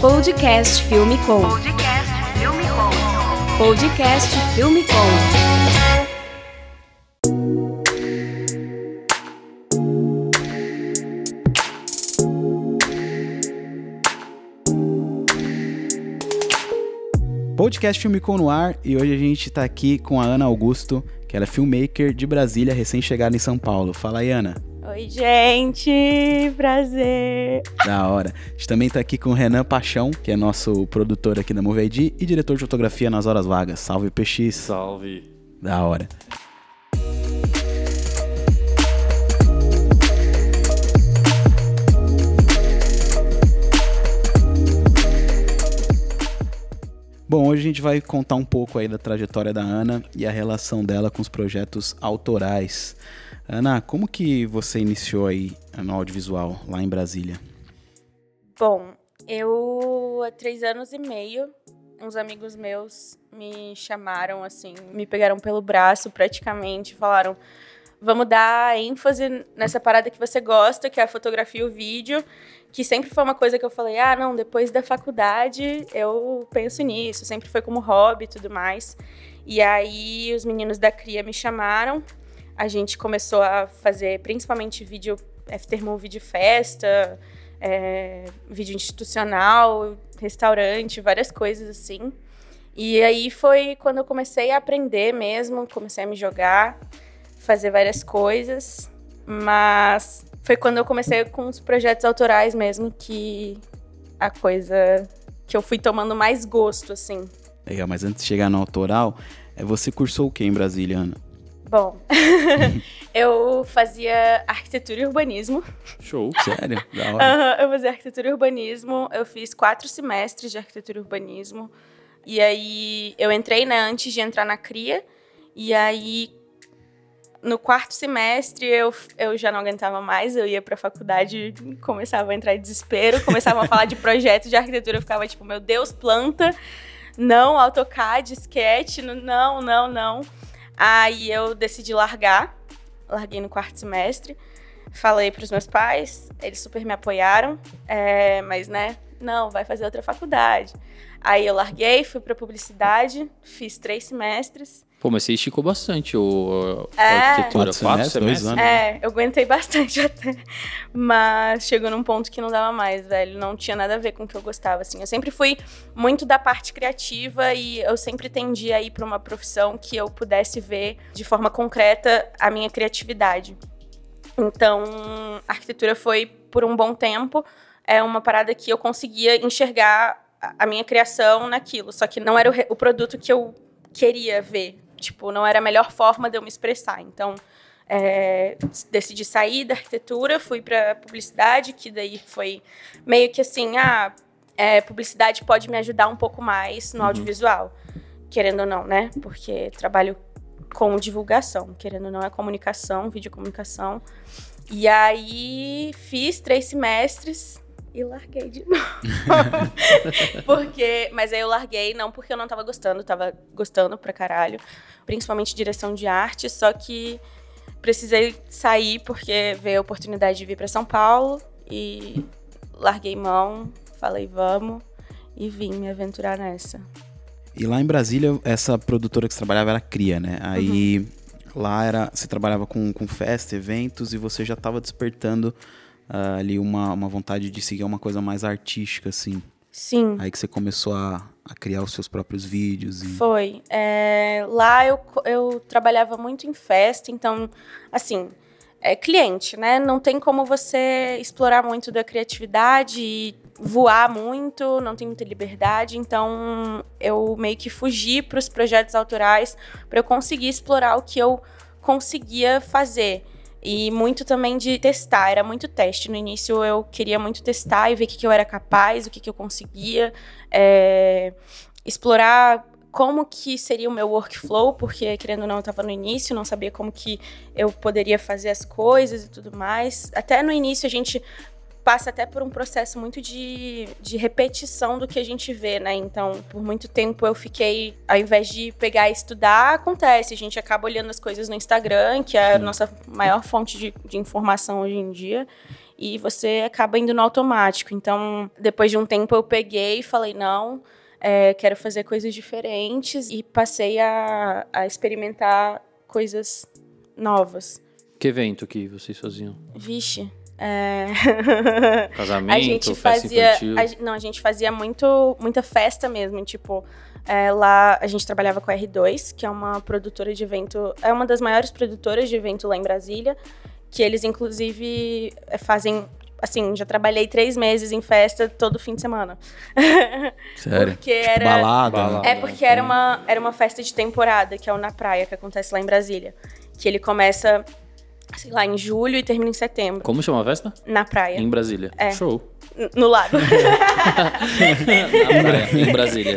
Podcast Filme Com. Podcast Filme Com. Podcast Filme Com. Podcast Filme Com no ar e hoje a gente tá aqui com a Ana Augusto, que ela é filmmaker de Brasília, recém-chegada em São Paulo. Fala aí, Ana. Oi, gente! Prazer! Da hora. A gente também tá aqui com o Renan Paixão, que é nosso produtor aqui da Movie ID e diretor de fotografia nas horas vagas. Salve, PX. Salve. Da hora. Bom, hoje a gente vai contar um pouco aí da trajetória da Ana e a relação dela com os projetos autorais. Ana, como que você iniciou aí no audiovisual lá em Brasília? Bom, eu há três anos e meio, uns amigos meus me chamaram assim, me pegaram pelo braço praticamente, falaram: vamos dar ênfase nessa parada que você gosta, que é a fotografia e o vídeo, que sempre foi uma coisa que eu falei, ah, não, depois da faculdade eu penso nisso, sempre foi como hobby e tudo mais. E aí os meninos da CRIA me chamaram, a gente começou a fazer principalmente vídeo, aftermovie de festa, é, vídeo institucional, restaurante, várias coisas assim. E aí foi quando eu comecei a aprender mesmo, comecei a me jogar fazer várias coisas, mas foi quando eu comecei com os projetos autorais mesmo que a coisa que eu fui tomando mais gosto, assim. Legal, mas antes de chegar no autoral, é, você cursou o que em Brasília, Ana? Bom, eu fazia arquitetura e urbanismo. Show. Sério? Da hora. Aham, eu fazia arquitetura e urbanismo. Eu fiz quatro semestres de arquitetura e urbanismo. E aí eu entrei, né, antes de entrar na CRIA. E aí no quarto semestre eu, eu já não aguentava mais, eu ia pra faculdade, começava a entrar em desespero, começava a falar de projetos de arquitetura, eu ficava tipo, meu Deus, planta, não, AutoCAD, Sketch, não, não, não. Aí eu decidi largar, larguei no quarto semestre, falei pros meus pais, eles super me apoiaram, é, mas né, não, vai fazer outra faculdade. Aí eu larguei, fui pra publicidade, fiz três semestres, Pô, mas você esticou bastante o, a É. arquitetura. Quatro Quatro semestres, dois anos. É, eu aguentei bastante até. Mas chegou num ponto que não dava mais, velho. Não tinha nada a ver com o que eu gostava, assim. Eu sempre fui muito da parte criativa e eu sempre tendi a ir pra uma profissão que eu pudesse ver de forma concreta a minha criatividade. Então, a arquitetura foi, por um bom tempo, é uma parada que eu conseguia enxergar a- a minha criação naquilo. Só que não era o, o produto que eu queria ver. Tipo, não era a melhor forma de eu me expressar. Então, é, decidi sair da arquitetura, fui para publicidade, que daí foi meio que assim, ah, é, publicidade pode me ajudar um pouco mais no audiovisual, querendo ou não, né? Porque trabalho com divulgação, querendo ou não é comunicação, videocomunicação. E aí fiz três semestres e larguei de novo. porque, mas aí eu larguei não porque eu não tava gostando, tava gostando pra caralho, principalmente direção de arte, só que precisei sair porque veio a oportunidade de vir pra São Paulo e larguei mão, falei vamos e vim me aventurar nessa. E lá em Brasília, essa produtora que você trabalhava era cria, né? Aí lá era. Você trabalhava com, com festa, eventos, e você já estava despertando ah, ali uma, uma vontade de seguir uma coisa mais artística, assim. Sim. Aí que você começou a, a criar os seus próprios vídeos. E... Foi. É, lá eu, eu trabalhava muito em festa, então, assim, é cliente, né? Não tem como você explorar muito da criatividade e voar muito, não tem muita liberdade, então eu meio que fugi para os projetos autorais para eu conseguir explorar o que eu conseguia fazer. E muito também de testar, era muito teste. No início eu queria muito testar e ver o que, que eu era capaz, o que, que eu conseguia. é, explorar como que seria o meu workflow, porque querendo ou não eu estava no início, não sabia como que eu poderia fazer as coisas e tudo mais. Até no início a gente passa até por um processo muito de, de repetição do que a gente vê, né? Então, por muito tempo eu fiquei, ao invés de pegar e estudar, acontece. A gente acaba olhando as coisas no Instagram, que é a nossa maior fonte de, de informação hoje em dia. e você acaba indo no automático. Então, depois de um tempo, eu peguei e falei: não, é, quero fazer coisas diferentes e passei a, a experimentar coisas novas. Que evento que vocês faziam? Vixe. É... Casamento, a gente festa fazia, infantil? a- não, a gente fazia muito, muita festa mesmo, tipo, é, lá a gente trabalhava com a R2, que é uma produtora de evento, é uma das maiores produtoras de evento lá em Brasília, que eles inclusive é, fazem, assim, já trabalhei três meses em festa todo fim de semana. Sério? Porque Tipo, era... balada. Balada. É porque era uma, era uma festa de temporada, que é o Na Praia, que acontece lá em Brasília. Que ele começa, sei lá, em julho e termina em setembro. Como chama a festa? Na praia. Em Brasília. É. Show. N- No lago. Na praia, em Brasília.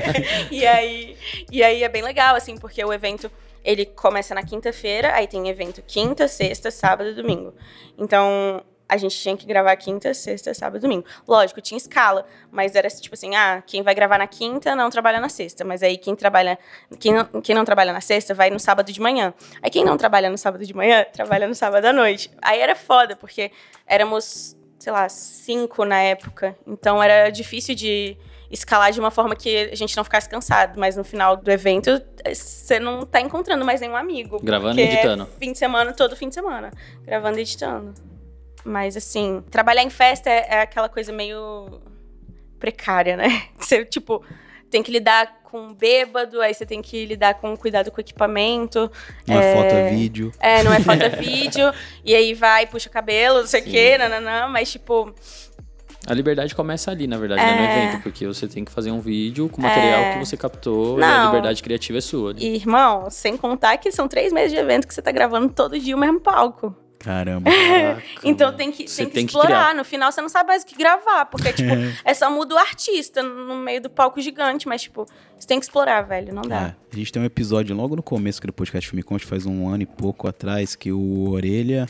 e, aí, e aí é bem legal, assim, porque o evento ele começa na quinta-feira, aí tem evento quinta, sexta, sábado e domingo. Então, a gente tinha que gravar quinta, sexta, sábado e domingo. Lógico, tinha escala, mas era tipo assim, ah, quem vai gravar na quinta não trabalha na sexta, mas aí quem trabalha, quem não, quem não trabalha na sexta vai no sábado de manhã. Aí quem não trabalha no sábado de manhã, trabalha no sábado à noite. Aí era foda, porque éramos, sei lá, cinco na época, então era difícil de escalar de uma forma que a gente não ficasse cansado, mas no final do evento você não tá encontrando mais nenhum amigo. Gravando e porque é editando. Fim de semana, todo fim de semana. Gravando e editando. Mas assim, trabalhar em festa é, é aquela coisa meio precária, né? Você, tipo, tem que lidar com bêbado, aí você tem que lidar com cuidado com o equipamento. Não é foto, é vídeo. É, não é foto, é vídeo. e aí vai, puxa cabelo, não sei o quê, nananã, mas tipo, A liberdade começa ali, na verdade, né, no É. evento, porque você tem que fazer um vídeo com o material É. que você captou e a Não. liberdade criativa é sua. ali. e, irmão, sem contar que são três meses de evento que você tá gravando todo dia o mesmo palco. Caramba. Então tem que, tem que tem que explorar. criar. no final você não sabe mais o que gravar, porque, tipo, é só muda o artista no meio do palco gigante, mas, tipo, você tem que explorar, velho, não dá. É, a gente tem um episódio logo no começo do podcast Filme Conte, faz um ano e pouco atrás, que o Orelha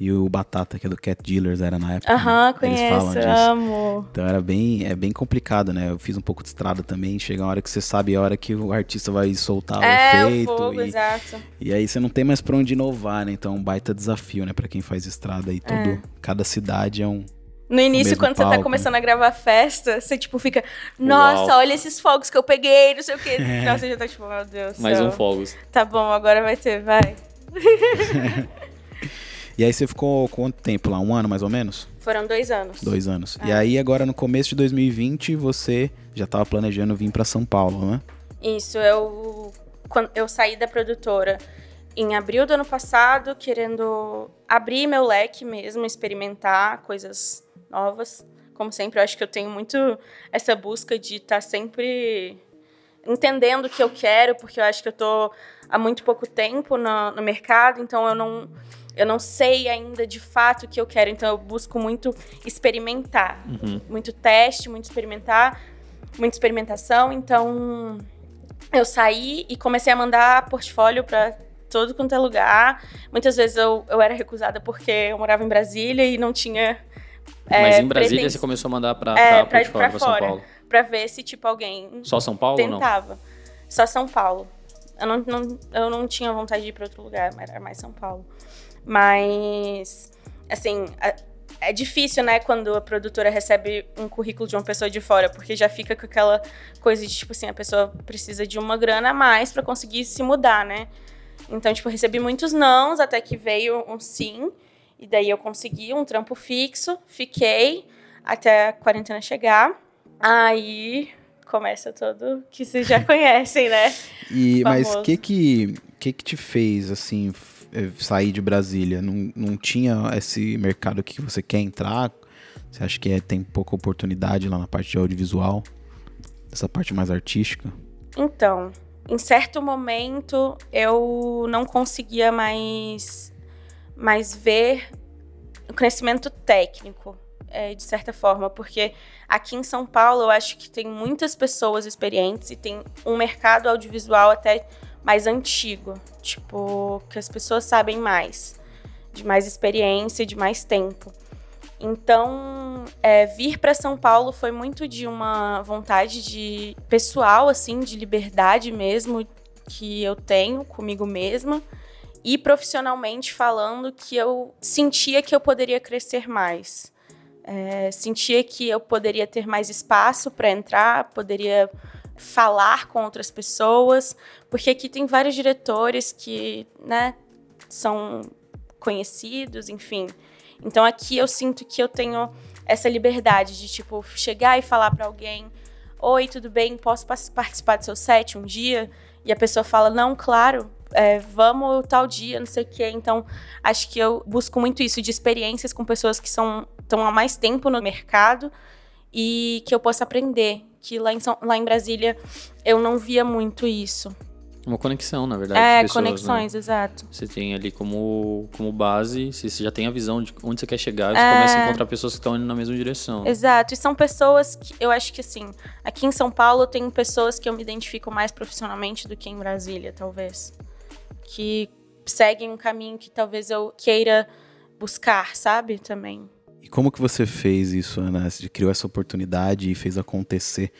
e o Batata, que é do Cat Dealers, era na época. Aham, né? Eles falam conheço, disso. amo. Então era bem, é bem complicado, né? Eu fiz um pouco de estrada também. Chega uma hora que você sabe a hora que o artista vai soltar É, o o efeito. fogo, e, exato. e aí você não tem mais pra onde inovar, né? Então é um baita desafio, né? Pra quem faz estrada aí. Todo, Cada cidade é um. No início, mesmo quando você palco, tá começando a gravar festa, você, tipo, fica, nossa, Uau. olha esses fogos que eu peguei, não sei o quê. No final você já tá, tipo, meu Deus Mais céu. um Fogos. Tá bom, agora vai ter, vai. E aí você ficou quanto tempo lá? Um ano mais ou menos? Foram dois anos. Dois anos. E aí agora no começo de 2020 você já tava planejando vir pra São Paulo, né? Isso, eu quando eu saí da produtora em abril do ano passado, querendo abrir meu leque mesmo, experimentar coisas novas. Como sempre, eu acho que eu tenho muito essa busca de estar sempre entendendo o que eu quero, porque eu acho que eu tô há muito pouco tempo no, no mercado, então eu não eu não sei ainda de fato o que eu quero, então eu busco muito experimentar, muito teste, muito experimentar, muita experimentação, então eu saí e comecei a mandar portfólio para todo quanto é lugar. Muitas vezes eu, eu era recusada porque eu morava em Brasília e não tinha. Mas é, em Brasília você começou a mandar pra, É, pra, portfólio, pra São fora. Paulo. Pra ver se, tipo, alguém Só São Paulo ou não? tentava. Só São Paulo. Eu não, não- eu não tinha vontade de ir pra outro lugar, mas era mais São Paulo. Mas, assim, a- é difícil, né, quando a produtora recebe um currículo de uma pessoa de fora, porque já fica com aquela coisa de, tipo assim, a pessoa precisa de uma grana a mais pra conseguir se mudar, né? Então, tipo, recebi muitos nãos, até que veio um sim. E daí eu consegui um trampo fixo, fiquei até a quarentena chegar. Aí começa todo que vocês já conhecem, né? E, mas o que que, que que te fez, assim, sair de Brasília? Não, não tinha esse mercado que você quer entrar? Você acha que é- tem pouca oportunidade lá na parte de audiovisual? Essa parte mais artística? Então, em certo momento eu não conseguia mais, mais ver o crescimento técnico, é, de certa forma, porque aqui em São Paulo eu acho que tem muitas pessoas experientes e tem um mercado audiovisual até mais antigo, tipo, que as pessoas sabem mais, de mais experiência, de mais tempo. Então, é, vir para São Paulo foi muito de uma vontade de pessoal, assim, de liberdade mesmo que eu tenho comigo mesma e profissionalmente falando que eu sentia que eu poderia crescer mais. É, sentia que eu poderia ter mais espaço para entrar, poderia falar com outras pessoas, porque aqui tem vários diretores que, né, são conhecidos, enfim. Então aqui eu sinto que eu tenho essa liberdade de tipo chegar e falar para alguém: "Oi, tudo bem? Posso participar do seu set um dia?" E a pessoa fala: "Não, claro, é, vamos tal dia, não sei o quê. Então, acho que eu busco muito isso de experiências com pessoas que são estão há mais tempo no mercado e que eu possa aprender. Que lá em, São, lá em Brasília eu não via muito isso. Uma conexão, na verdade. É, pessoas, né? conexões, né? exato. Você tem ali como, como base, se você já tem a visão de onde você quer chegar, você é... começa a encontrar pessoas que estão indo na mesma direção. Exato, e são pessoas que eu acho que assim, aqui em São Paulo eu tenho pessoas que eu me identifico mais profissionalmente do que em Brasília, talvez. Que seguem um caminho que talvez eu queira buscar, sabe? Também. E como que você fez isso, Ana? Você criou essa oportunidade e fez acontecer?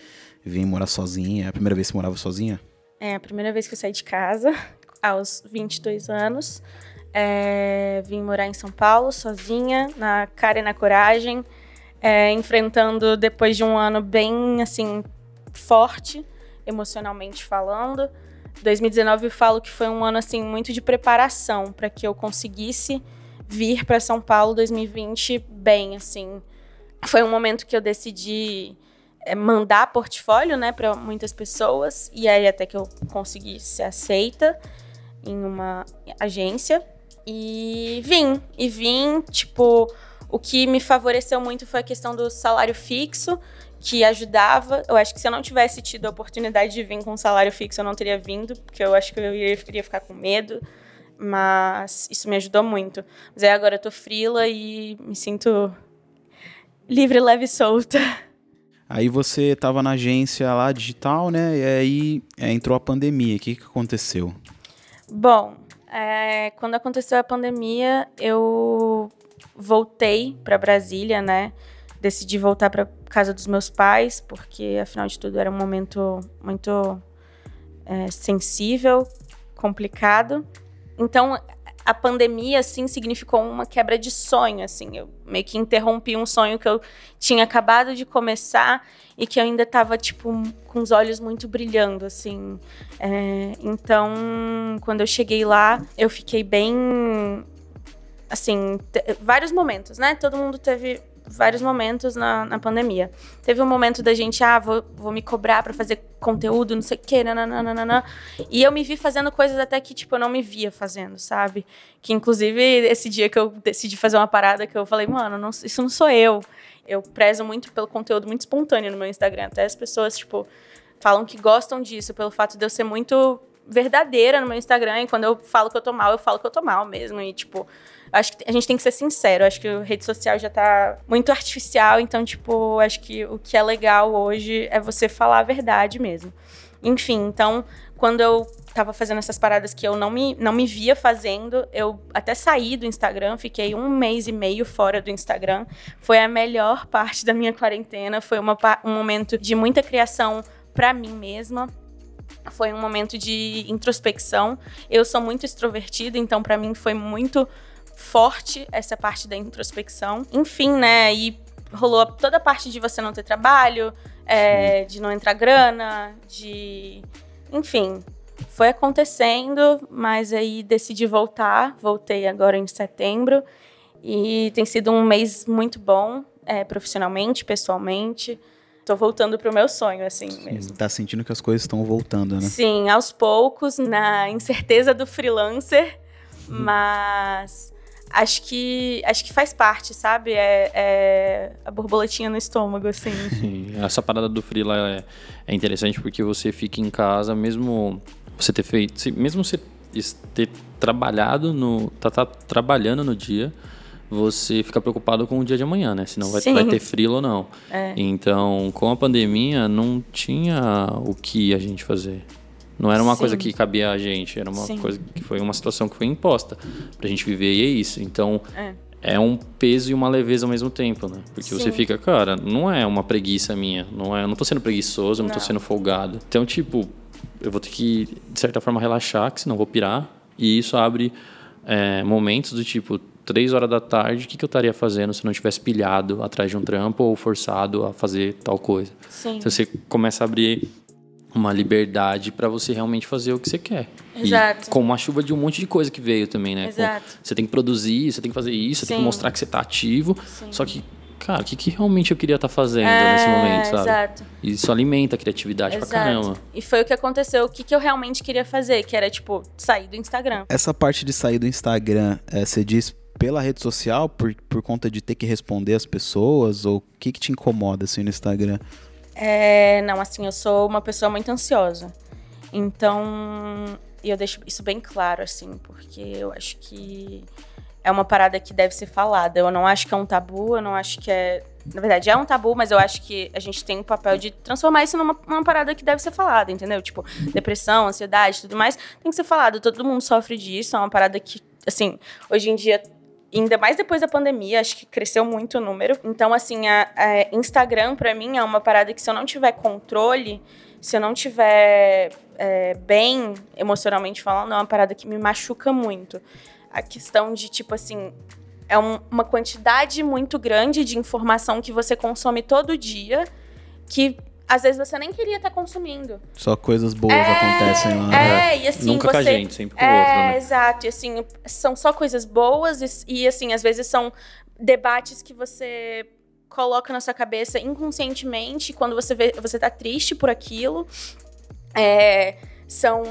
Vim morar sozinha? É a primeira vez que você morava sozinha? É a primeira vez que eu saí de casa, aos 22 anos. É, vim morar em São Paulo, sozinha, na cara e na coragem, é, enfrentando depois de um ano bem, assim, forte, emocionalmente falando. 2019 eu falo que foi um ano, assim, muito de preparação para que eu conseguisse vir para São Paulo 2020 bem, assim. Foi um momento que eu decidi é, mandar portfólio, né, para muitas pessoas e aí até que eu consegui ser aceita em uma agência e vim e vim tipo o que me favoreceu muito foi a questão do salário fixo que ajudava. Eu acho que se eu não tivesse tido a oportunidade de vir com um salário fixo, eu não teria vindo, porque eu acho que eu iria, iria ficar com medo mas isso me ajudou muito. Mas aí agora eu tô frila e me sinto livre, leve e solta. Aí você estava na agência lá digital, né? E aí é, entrou a pandemia. O que, que aconteceu? Bom, é, quando aconteceu a pandemia, eu voltei para Brasília, né? Decidi voltar para casa dos meus pais, porque afinal de tudo era um momento muito é, sensível, complicado. Então, a pandemia, assim, significou uma quebra de sonho, assim. Eu meio que interrompi um sonho que eu tinha acabado de começar e que eu ainda estava, tipo, com os olhos muito brilhando, assim. É, então, quando eu cheguei lá, eu fiquei bem... Assim, vários momentos, né? Todo mundo teve vários momentos na, na pandemia. Teve um momento da gente, ah, vou, vou me cobrar para fazer conteúdo, não sei o quê, nananana. E eu me vi fazendo coisas até que, tipo, eu não me via fazendo, sabe? Que, inclusive, esse dia que eu decidi fazer uma parada que eu falei, mano, não, isso não sou eu. Eu prezo muito pelo conteúdo muito espontâneo no meu Instagram. Até as pessoas, tipo, falam que gostam disso, pelo fato de eu ser muito verdadeira no meu Instagram. E quando eu falo que eu tô mal, eu falo que eu tô mal mesmo. E, tipo, acho que a gente tem que ser sincero. Acho que a rede social já tá muito artificial. Então, tipo, acho que o que é legal hoje é você falar a verdade mesmo. Enfim, então, quando eu tava fazendo essas paradas que eu não me, não me via fazendo, eu até saí do Instagram, fiquei um mês e meio fora do Instagram. Foi a melhor parte da minha quarentena. Foi uma, um momento de muita criação para mim mesma foi um momento de introspecção. Eu sou muito extrovertida, então para mim foi muito forte essa parte da introspecção. Enfim, né? E rolou toda a parte de você não ter trabalho, é, de não entrar grana, de. Enfim, foi acontecendo, mas aí decidi voltar. Voltei agora em setembro e tem sido um mês muito bom, é, profissionalmente, pessoalmente. Tô voltando pro meu sonho, assim Sim, mesmo. Tá sentindo que as coisas estão voltando, né? Sim, aos poucos, na incerteza do freelancer, hum. mas acho que acho que faz parte, sabe? É, é a borboletinha no estômago, assim. Sim, essa parada do freela é, é interessante porque você fica em casa, mesmo você ter feito, mesmo você ter trabalhado no, tá, tá trabalhando no dia, você fica preocupado com o dia de amanhã, né? Senão vai, vai ter frio ou não. É. Então, com a pandemia, não tinha o que a gente fazer. Não era uma Sim. coisa que cabia a gente, era uma Sim. coisa que foi uma situação que foi imposta pra gente viver e é isso. Então, é. é um peso e uma leveza ao mesmo tempo, né? Porque Sim. você fica, cara, não é uma preguiça minha, não é, eu não tô sendo preguiçoso, eu não, não tô sendo folgado. Então, tipo, eu vou ter que de certa forma relaxar, que senão eu vou pirar E isso abre é, momentos do tipo, três horas da tarde, o que, que eu estaria fazendo se não tivesse pilhado atrás de um trampo ou forçado a fazer tal coisa? Sim. Então você começa a abrir uma liberdade para você realmente fazer o que você quer. Exato. E com uma chuva de um monte de coisa que veio também, né? Com- Exato. você tem que produzir, você tem que fazer isso, você tem que mostrar que você tá ativo. Sim. Só que, cara, o que, que realmente eu queria estar fazendo É, nesse momento, sabe? exato. E isso alimenta a criatividade pra caramba. E foi o que aconteceu. O que, que eu realmente queria fazer, que era, tipo, sair do Instagram. Essa parte de sair do Instagram, é, você diz pela rede social, por, por conta de ter que responder as pessoas? Ou o que, que te incomoda assim no Instagram? É, não, assim, eu sou uma pessoa muito ansiosa. Então, eu deixo isso bem claro, assim, porque eu acho que é uma parada que deve ser falada. Eu não acho que é um tabu, eu não acho que é. Na verdade, é um tabu, mas eu acho que a gente tem o papel de transformar isso numa, numa parada que deve ser falada, entendeu? Tipo, depressão, ansiedade, tudo mais, tem que ser falado. Todo mundo sofre disso, é uma parada que, assim, hoje em dia ainda mais depois da pandemia, acho que cresceu muito o número. Então, assim, a, a Instagram, pra mim, é uma parada que se eu não tiver controle, se eu não tiver é, bem emocionalmente falando, é uma parada que me machuca muito. A questão de, tipo assim, é um- uma quantidade muito grande de informação que você consome todo dia, que às vezes você nem queria estar consumindo. Só coisas boas acontecem lá. né? É, e assim, Nunca você... com a gente, sempre com o É, outro, né? exato. E assim, são só coisas boas e, e, assim, às vezes são debates que você coloca na sua cabeça inconscientemente quando você vê, você tá triste por aquilo. É, são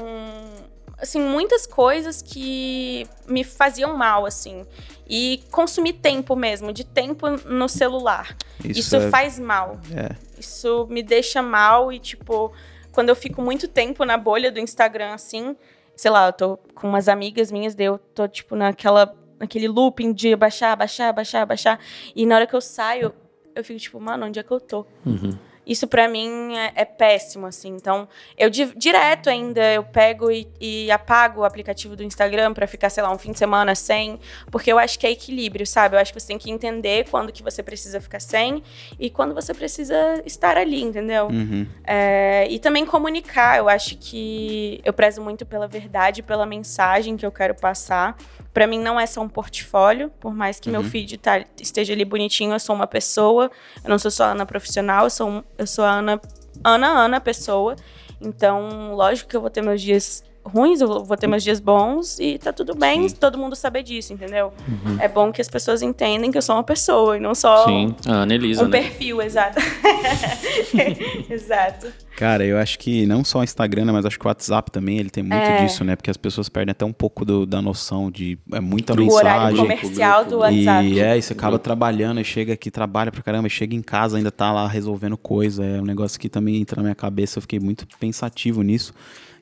assim muitas coisas que me faziam mal assim e consumir tempo mesmo de tempo no celular Isso, isso, é, faz mal é. isso me deixa mal e, tipo, quando eu fico muito tempo na bolha do Instagram, assim, sei lá, eu tô com umas amigas minhas, daí eu tô, tipo, naquela, naquele looping de baixar, baixar, baixar, baixar. E na hora que eu saio, eu fico, tipo, mano, onde é que eu tô? Uhum. Isso pra mim é, é péssimo, assim. Então, eu di- direto ainda eu pego e, e apago o aplicativo do Instagram pra ficar, sei lá, um fim de semana sem, porque eu acho que é equilíbrio, sabe? Eu acho que você tem que entender quando que você precisa ficar sem e quando você precisa estar ali, entendeu? Uhum. É, e também comunicar. Eu acho que eu prezo muito pela verdade, pela mensagem que eu quero passar. Pra mim não é só um portfólio, por mais que meu feed tá- esteja ali bonitinho, eu sou uma pessoa. Eu não sou só Ana profissional, eu sou, eu sou a Ana, Ana, Ana pessoa. Então, lógico que eu vou ter meus dias ruins, eu vou ter meus dias bons e tá tudo bem Sim. todo mundo saber disso, entendeu? É bom que as pessoas entendem que eu sou uma pessoa e não só Sim, a Ana Elisa, um né? perfil, exato. exato. Cara, eu acho que não só o Instagram, né, mas acho que o WhatsApp também, ele tem muito É. disso, né? Porque as pessoas perdem até um pouco do- da noção de é muita O horário mensagem. comercial do WhatsApp. E é, e você acaba trabalhando e chega aqui, trabalha pra caramba, e chega em casa, ainda tá lá resolvendo coisa. É um negócio que também entra na minha cabeça, eu fiquei muito pensativo nisso.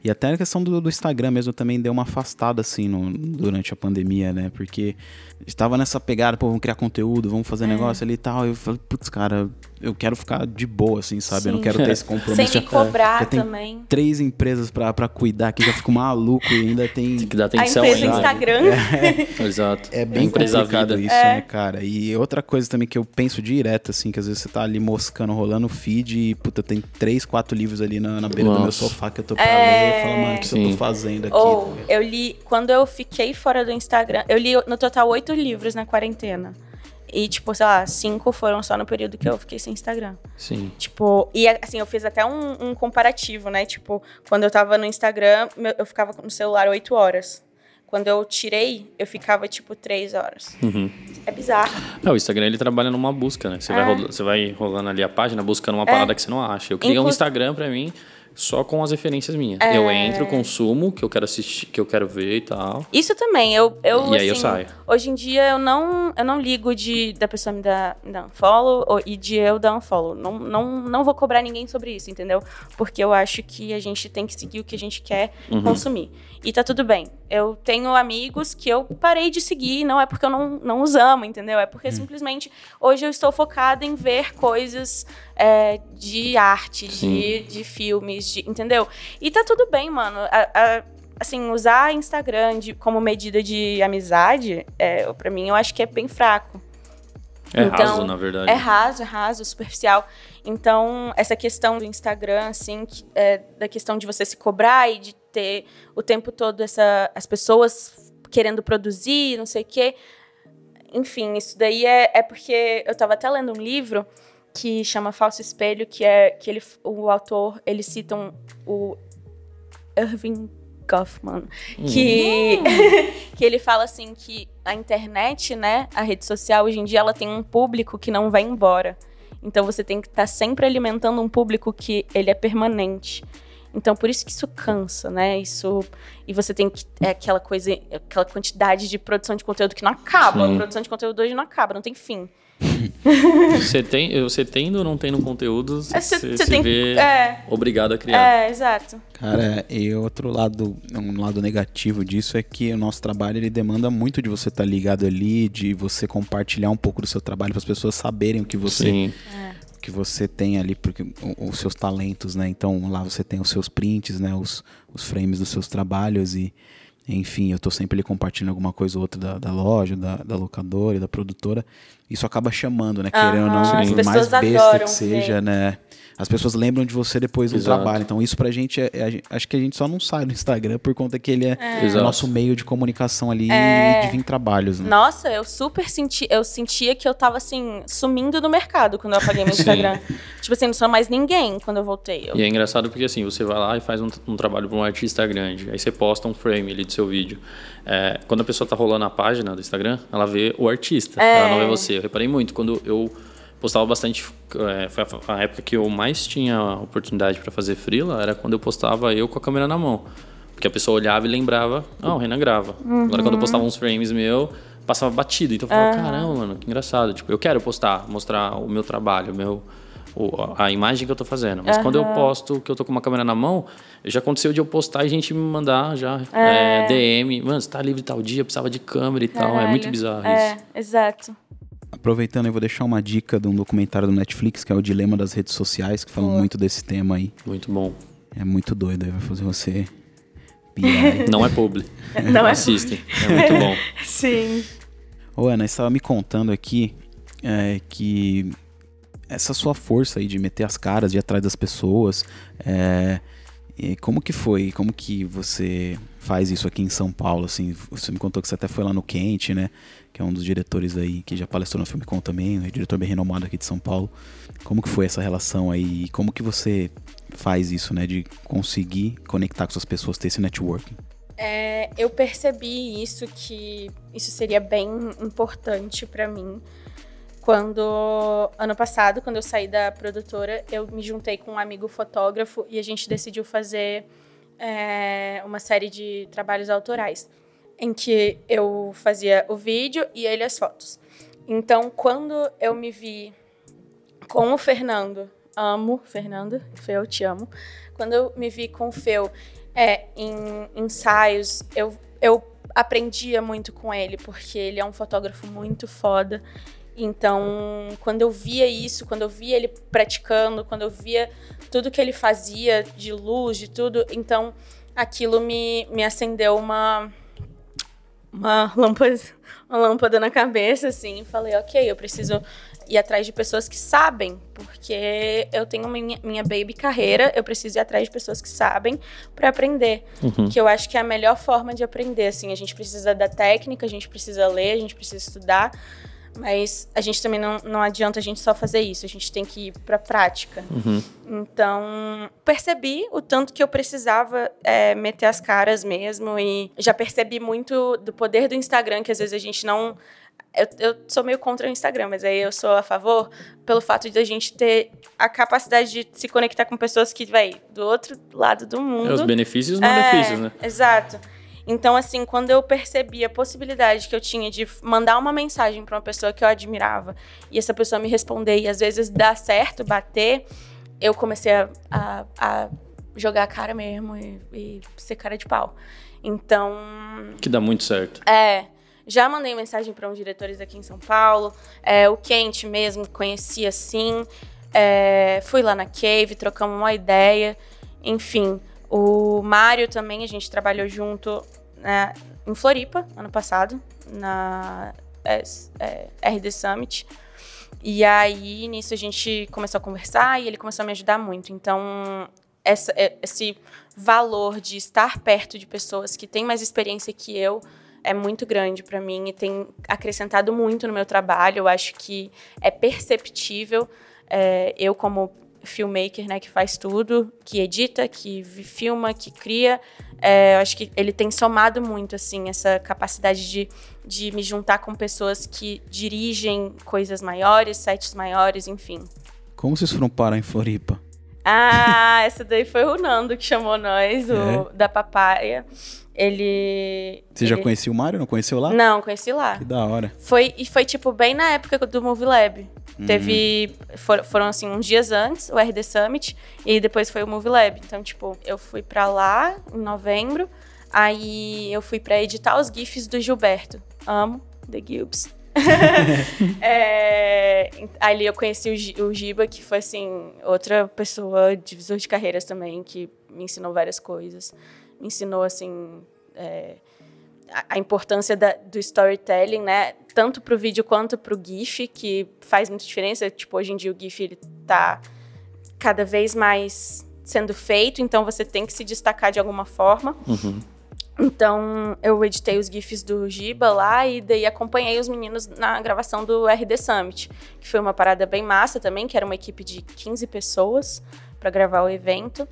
E até a questão do, do Instagram mesmo também deu uma afastada, assim, no- durante a pandemia, né? Porque estava nessa pegada, pô, vamos criar conteúdo, vamos É. fazer negócio ali e tal. Eu falei, putz, cara, eu quero ficar de boa, assim, sabe? Eu não Sim. quero ter esse compromisso. Sem me cobrar já tem também. três empresas pra, pra cuidar aqui, já fico maluco e ainda tem. Tem que dar A atenção empresa ainda. Instagram. Exato. É bem Empresa complicado vida. isso, né, cara? E outra coisa também que eu penso direto, assim, que às vezes você tá ali moscando, rolando o feed e, puta, tem três, quatro livros ali na, na beira do meu Nossa. sofá que eu tô pra É. ler e falo, mano, o que, que eu Sim. tô fazendo aqui? Ou eu li, quando eu fiquei fora do Instagram, eu li no total oito livros na quarentena. E, tipo, sei lá, cinco foram só no período que eu fiquei sem Instagram. Sim. Tipo, e assim, eu fiz até um, um comparativo, né? Tipo, quando eu tava no Instagram, eu ficava no celular oito horas. Quando eu tirei, eu ficava, tipo, três horas. Uhum. É bizarro. É, o Instagram ele trabalha numa busca, né? Você, vai, É. rola- você vai rolando ali a página buscando uma parada que você não acha. Eu criei um Inclu- Instagram pra mim só com as referências minhas. É. Eu entro, consumo, que eu quero assistir, que eu quero ver e tal. Isso também, eu, eu E aí eu assim, saio. hoje em dia eu não, eu não ligo de da pessoa me dar, me dar um follow ou- e de eu dar um follow. Não, não, não vou cobrar ninguém sobre isso, entendeu? Porque eu acho que a gente tem que seguir o que a gente quer Uhum. consumir. E tá tudo bem. Eu tenho amigos que eu parei de seguir, não é porque eu não, não os amo, entendeu? É Hum. porque simplesmente hoje eu estou focada em ver coisas é, de arte, de, de filmes, de, entendeu? E tá tudo bem, mano. A- a- assim, usar Instagram de- como medida de amizade, é, para mim, eu acho que é bem fraco. É Então, raso, na verdade. É raso, é raso, superficial. Então, essa questão do Instagram, assim, que- é, da questão de você se cobrar e de ter o tempo todo essa, as pessoas querendo produzir, não sei o quê. Enfim, isso daí é, é porque eu estava até lendo um livro que chama Falso Espelho, que é que ele, o autor, ele cita um, o Irving Goffman, que, que ele fala assim que a internet, né, a rede social hoje em dia, ela tem um público que não vai embora. Então você tem que estar sempre alimentando um público que ele é permanente. Então por isso que isso cansa, né? Isso e você tem que é aquela coisa, aquela quantidade de produção de conteúdo que não acaba. Sim. A produção de conteúdo hoje não acaba, não tem fim. Você, tem, você tendo ou não tendo conteúdo, você, É, cê- você cê se tem- vê é. obrigado a criar. É, exato. Cara, e outro lado, um lado negativo disso é que o nosso trabalho ele demanda muito de você estar ligado ali, de você compartilhar um pouco do seu trabalho para as pessoas saberem o que você Sim. Que você tem ali, porque os seus talentos, né? Então lá você tem os seus prints, né? Os, os frames dos seus trabalhos e enfim, eu tô sempre ali compartilhando alguma coisa ou outra da, da loja, da, da locadora e da produtora. Isso acaba chamando, né? Querendo ou não, por mais besta que seja, né? As pessoas lembram de você depois do Exato. trabalho. Então isso pra gente, é, é- a gente- acho que a gente só não sai do Instagram por conta que ele é, o Exato. nosso meio de comunicação ali É. de vir trabalhos, né? Nossa, eu super senti, eu sentia que eu tava assim, sumindo do mercado quando eu apaguei meu. Instagram. tipo assim, não sou mais ninguém quando eu voltei. Eu- E é engraçado porque assim, você vai lá e faz um, um trabalho para um artista grande, aí você posta um frame ali do seu vídeo. É, quando a pessoa tá rolando a página do Instagram, ela vê o artista, É. ela não vê você. Eu reparei muito, quando eu postava bastante, é, foi a, a época que eu mais tinha oportunidade para fazer freela, era quando eu postava eu com a câmera na mão. Porque a pessoa olhava e lembrava, ah, o Renan grava. Agora quando eu postava uns frames meu, passava batido. Então eu falava, caramba, mano, que engraçado. Tipo, eu quero postar, mostrar o meu trabalho, o meu, o- a imagem que eu tô fazendo. Mas quando eu posto que eu tô com uma câmera na mão, já aconteceu de eu postar e gente me mandar já é, DM. Mano, você tá livre tal dia, precisava de câmera e tal. É muito Caralho. bizarro É, isso. exato. Aproveitando, eu vou deixar uma dica de um documentário do Netflix, que é o Dilema das Redes Sociais, que fala muito desse tema aí. Muito bom. É muito doido, aí vai fazer você pirar. Não é publi. Não é Assistem. É muito bom. Sim. Ô Ana, você estava me contando aqui é, que essa sua força aí de meter as caras, de ir atrás das pessoas, é, e como que foi? Como que você faz isso aqui em São Paulo? Assim, você me contou que você até foi lá no Quente, né? Que é um dos diretores aí que já palestrou no Filme Com também, um diretor bem renomado aqui de São Paulo. Como que foi essa relação aí? E como que você faz isso, né? De conseguir conectar com essas pessoas, ter esse networking? É, eu percebi isso que isso seria bem importante pra mim quando ano passado, quando eu saí da produtora, eu me juntei com um amigo fotógrafo e a gente decidiu fazer é, uma série de trabalhos autorais em que eu fazia o vídeo e ele as fotos. Então, quando eu me vi com o Fernando, amo Fernando, Fê, eu te amo. Quando eu me vi com o Feu é, em ensaios, eu, eu aprendia muito com ele, porque ele é um fotógrafo muito foda. Então, quando eu via isso, quando eu via ele praticando, quando eu via tudo que ele fazia de luz, de tudo, então aquilo me, me acendeu uma, uma lâmpada, uma lâmpada na cabeça, assim, e falei, ok, eu preciso ir atrás de pessoas que sabem, porque eu tenho minha, minha baby carreira, eu preciso ir atrás de pessoas que sabem para aprender, Uhum. que eu acho que é a melhor forma de aprender, assim, a gente precisa da técnica, a gente precisa ler, a gente precisa estudar, mas a gente também não, não adianta a gente só fazer isso, a gente tem que ir pra prática. Uhum. Então, percebi o tanto que eu precisava é, meter as caras mesmo. E já percebi muito do poder do Instagram, que às vezes a gente não. Eu, eu sou meio contra o Instagram, mas aí eu sou a favor pelo fato de a gente ter a capacidade de se conectar com pessoas que, vai do outro lado do mundo. É os benefícios e os É, malefícios, né? Exato. Então, assim, quando eu percebi a possibilidade que eu tinha de mandar uma mensagem para uma pessoa que eu admirava e essa pessoa me responder e às vezes dar certo, bater, eu comecei a, a- a jogar a cara mesmo e, e ser cara de pau. Então, Que dá muito certo. é. Já mandei mensagem para uns diretores aqui em São Paulo. É, o Quente mesmo, conheci assim. É, fui lá na Cave, trocamos uma ideia. Enfim, o Mário também, a gente trabalhou junto né, em Floripa, ano passado, na é, é, RD Summit. E aí, nisso, a gente começou a conversar e ele começou a me ajudar muito. Então, essa, é, esse valor de estar perto de pessoas que têm mais experiência que eu é muito grande para mim e tem acrescentado muito no meu trabalho. Eu acho que é perceptível. É, eu, como filmmaker, né, que faz tudo, que edita, que filma, que cria, é, eu acho que ele tem somado muito, assim, essa capacidade de, de me juntar com pessoas que dirigem coisas maiores, sets maiores, enfim. Como vocês foram parar em Floripa? Ah, essa daí foi o Nando que chamou nós, o, da Papaya. Ele. Você ele... já conhecia o Mário? Não conheceu lá? Não, conheci lá. Que da hora. Foi, e foi, tipo, bem na época do Movie Lab. Uhum. Teve. For, foram, assim, uns dias antes, o RD Summit, e depois foi o Movie Lab. Então, tipo, eu fui pra lá em novembro. Aí eu fui pra editar os GIFs do Gilberto. Amo The Gilbs. é, ali eu conheci o, o Giba, que foi assim, outra pessoa divisor de carreiras também, que me ensinou várias coisas. Me ensinou assim. É, a, a importância da, do storytelling, né? Tanto para o vídeo quanto para o GIF, que faz muita diferença. Tipo, hoje em dia o GIF ele tá cada vez mais sendo feito, então você tem que se destacar de alguma forma. Uhum. Então, eu editei os GIFs do Giba lá e daí acompanhei os meninos na gravação do RD Summit, que foi uma parada bem massa também, que era uma equipe de 15 pessoas para gravar o evento.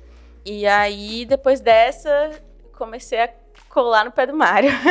E aí, depois dessa, comecei a colar no pé do Mário.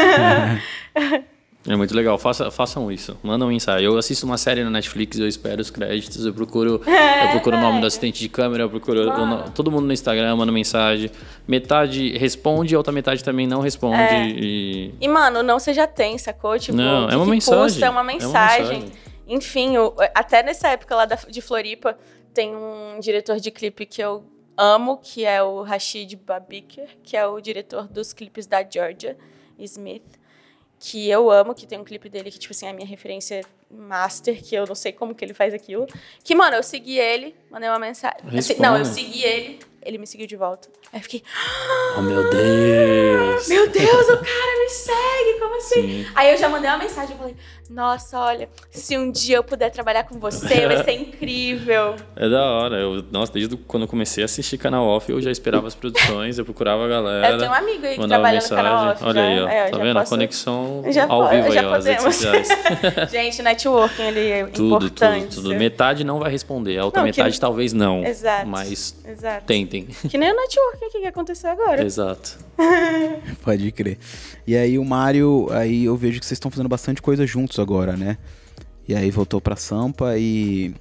É muito legal, Faça, façam isso, mandam um ensaio. Eu assisto uma série na Netflix, eu espero os créditos, eu procuro, eu procuro o nome do assistente de câmera, eu procuro o, todo mundo no Instagram, manda mensagem. Metade responde, a outra metade também não responde. É. E... E, mano, não seja tensa, coach. Tipo, Não, é uma mensagem. Custa, é uma É uma mensagem. mensagem. Enfim, o- até nessa época lá da- de Floripa, tem um diretor de clipe que eu amo, que é o Rashid Babiker, que é o diretor dos clipes da Georgia Smith, que eu amo, que tem um clipe dele que, tipo assim, é a minha referência master, que eu não sei como que ele faz aquilo. Que, mano, eu segui ele, mandei uma mensagem. Assim, não, eu segui ele, ele me seguiu de volta. Aí eu fiquei, Oh, meu Deus! meu Deus, o cara me segue, como assim? Sim. Aí eu já mandei uma mensagem, eu falei, nossa, olha, se um dia eu puder trabalhar com você, vai ser incrível. É da hora. Eu, nossa, desde quando eu comecei a assistir canal off, eu já esperava as produções, eu procurava a galera. eu tenho um amigo aí que trabalha mensagem. no canal off. Olha já. aí, ó. É, tá vendo? A posso- conexão Já ao vivo já aí, ó, podemos. Gente, networking, ele é tudo, importante. tudo, tudo. Metade não vai responder, a outra Não, que- metade talvez não. Exato. Mas Exato. tentem. Que nem o networking aqui que aconteceu agora. Exato. Pode crer. E aí o Mário, aí eu vejo que vocês estão fazendo bastante coisa juntos agora, né? E aí voltou pra Sampa e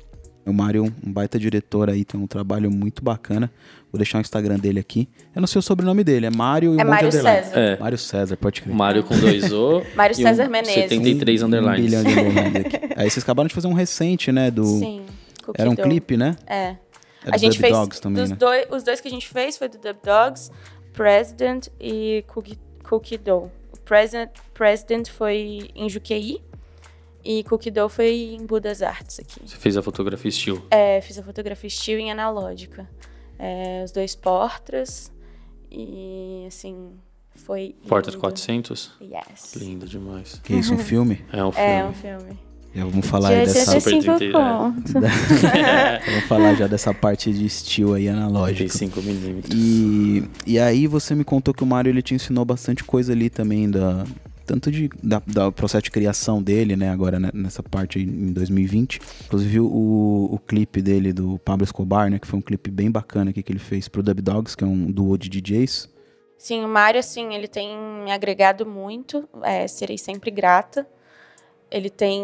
o Mário, um baita diretor aí, tem um trabalho muito bacana. Vou deixar o Instagram dele aqui. Eu não sei o sobrenome dele, é Mário e um É monte Mário. César. É. Mário César, pode crer. Mário com dois O. Mário César um Menezes. 73 Um underlines. bilhão de underlines aqui. Aí vocês acabaram de fazer um recente, né? Do... Sim. Cookie Era um clipe, né? É. É a gente Dub fez Dogs também, dos né? dois, os dois que a gente fez foi do Dub Dogs, President e Cookie, Cookie Dough. O President, President foi em Juqueí e Cookie Dough foi em Budas Artes aqui. Você fez a fotografia estilo. É, fiz a fotografia estilo em analógica. É, os dois portras e assim foi Porta lindo. 400. Yes. Lindo demais. Que isso, um filme? É um filme. É um filme. Já vamos falar aí De dessa... Super 85 trinta- conto. Vamos falar já dessa parte de estilo aí analógico. 35mm. E, e aí você me contou que o Mário ele te ensinou bastante coisa ali também da tanto de da, da processo de criação dele, né, agora né, nessa parte aí em 2020. Inclusive o, o clipe dele do Pablo Escobar, né, que foi um clipe bem bacana aqui que ele fez pro Dub Dogs, que é um duo de DJs. Sim, o Mário, assim, ele tem me agregado muito, é, serei sempre grata. Ele tem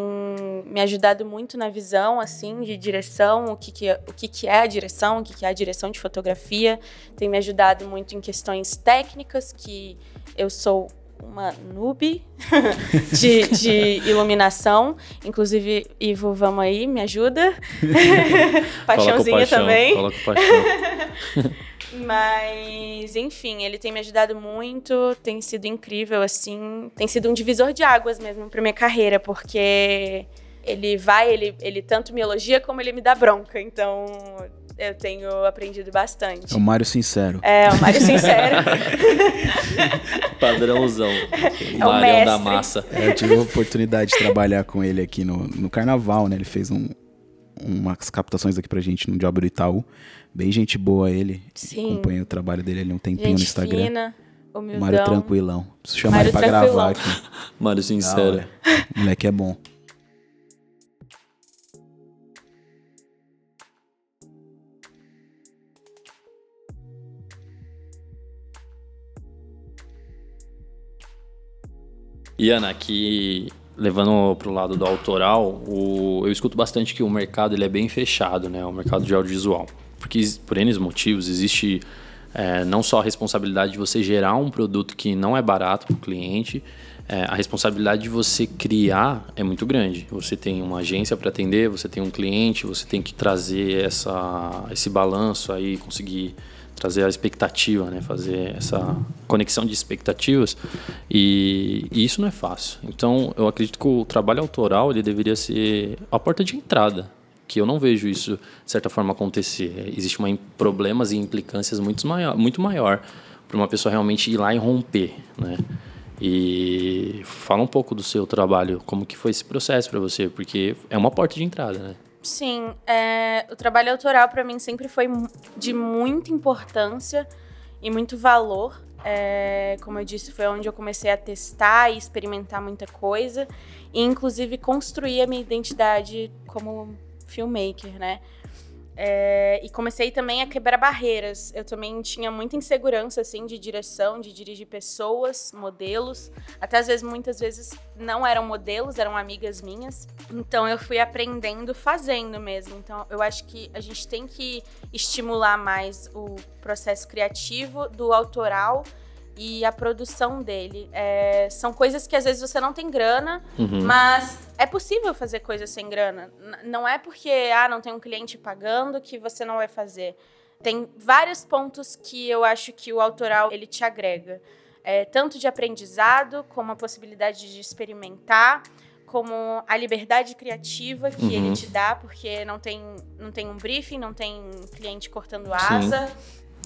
me ajudado muito na visão, assim, de direção, o que, que, é- o que, que é a direção, o que, que é a direção de fotografia. Tem me ajudado muito em questões técnicas, que eu sou uma noob de, de iluminação. Inclusive, Ivo, vamos aí, me ajuda. Paixãozinha paixão, também. Com paixão. Mas, enfim, ele tem me ajudado muito, tem sido incrível, assim. Tem sido um divisor de águas mesmo pra minha carreira, porque ele vai, ele, ele tanto me elogia como ele me dá bronca. Então, eu tenho aprendido bastante. É o Mário Sincero. É, o Mário Sincero. Padrãozão. É o Marião da mestre. massa. É, eu tive a oportunidade de trabalhar com ele aqui no, no carnaval, né? Ele fez um, umas captações aqui pra gente no Job do Itaú. Bem gente boa ele. Sim. Acompanhei o trabalho dele ali um tempinho Gente no Instagram. fina, humildão. Mário tranquilão. Preciso chamar Mário ele pra tranquilão. gravar aqui. Mário Sincero. hora. Moleque é bom. E Ana, aqui levando pro lado do autoral, o- eu escuto bastante que o mercado ele é bem fechado, né? O mercado de audiovisual. Porque por N motivos existe é, não só a responsabilidade de você gerar um produto que não é barato para o cliente, é, a responsabilidade de você criar é muito grande. Você tem uma agência para atender, você tem um cliente, você tem que trazer essa, esse balanço aí, conseguir trazer a expectativa, né? Fazer essa conexão de expectativas e, e isso não é fácil. Então, eu acredito que o trabalho autoral ele deveria ser a porta de entrada, que eu não vejo isso de certa forma acontecer. Existe uma problemas e implicâncias muito maior, muito maior para uma pessoa realmente ir lá e romper, né? E fala um pouco do seu trabalho, como que foi esse processo para você, porque é uma porta de entrada, né? Sim, é, o trabalho autoral para mim sempre foi de muita importância e muito valor. É, como eu disse, foi onde eu comecei a testar e experimentar muita coisa, e inclusive construir a minha identidade como filmmaker, né? É, e comecei também a quebrar barreiras. Eu também tinha muita insegurança assim de direção, de dirigir pessoas, modelos. Até às vezes, muitas vezes não eram modelos, eram amigas minhas. Então eu fui aprendendo fazendo mesmo. Então eu acho que a gente tem que estimular mais o processo criativo do autoral e a produção dele. É, são coisas que às vezes você não tem grana, Uhum. mas é possível fazer coisas sem grana. Não é porque ah, não tem um cliente pagando que você não vai fazer. Tem vários pontos que eu acho que o autoral ele te agrega. É, tanto de aprendizado, como a possibilidade de experimentar, como a liberdade criativa que Uhum. ele te dá, porque não tem, não tem um briefing, não tem cliente cortando asa,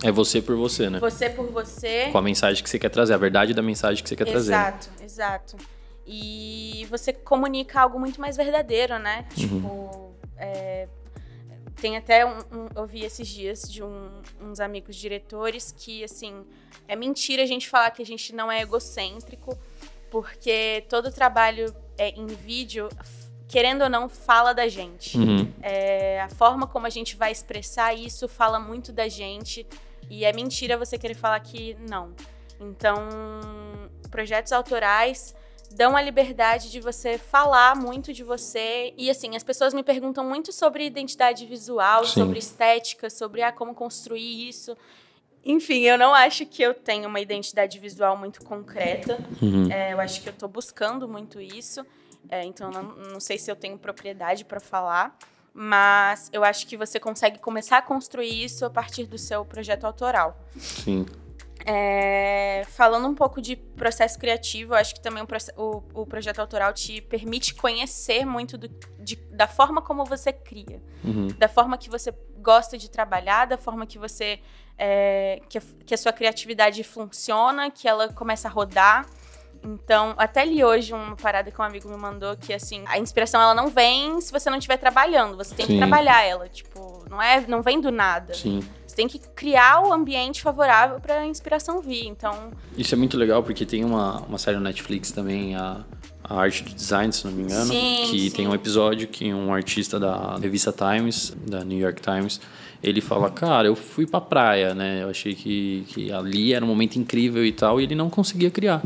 É você por você, né? você por você. Com a mensagem que você quer trazer, a verdade da mensagem que você quer trazer. né? Exato, exato. E você comunica algo muito mais verdadeiro, né? Tipo, é, tem até um, um- eu vi esses dias de um- uns amigos diretores que assim é mentira a gente falar que a gente não é egocêntrico, porque todo trabalho é, em vídeo, querendo ou não, fala da gente. Uhum. É, a forma como a gente vai expressar isso fala muito da gente. E é mentira você querer falar que não. Então, projetos autorais dão a liberdade de você falar muito de você. E assim, as pessoas me perguntam muito sobre identidade visual, Sim. sobre estética, sobre ah, como construir isso. Enfim, eu não acho que eu tenho uma identidade visual muito concreta. Uhum. É, eu acho que eu tô buscando muito isso. É, então, não, não sei se eu tenho propriedade para falar. Mas eu acho que você consegue começar a construir isso a partir do seu projeto autoral. Sim. É, falando um pouco de processo criativo, eu acho que também o, o- o projeto autoral te permite conhecer muito do- de- da forma como você cria, Uhum. da forma que você gosta de trabalhar, da forma que você é, que, que a sua criatividade funciona, que ela começa a rodar. Então, até li hoje uma parada que um amigo me mandou que assim, a inspiração ela não vem se você não estiver trabalhando, você tem Sim. que trabalhar ela, tipo, não é, não vem do nada. Sim. Você tem que criar o ambiente favorável para a inspiração vir. Então, Isso é muito legal porque tem uma, uma série no Netflix também, a, a Arte do Design, se não me engano, Sim, que sim. tem um episódio que um artista da revista Times, da New York Times, ele fala, cara, eu fui pra praia, né? Eu achei que, que ali era um momento incrível e tal, e ele não conseguia criar.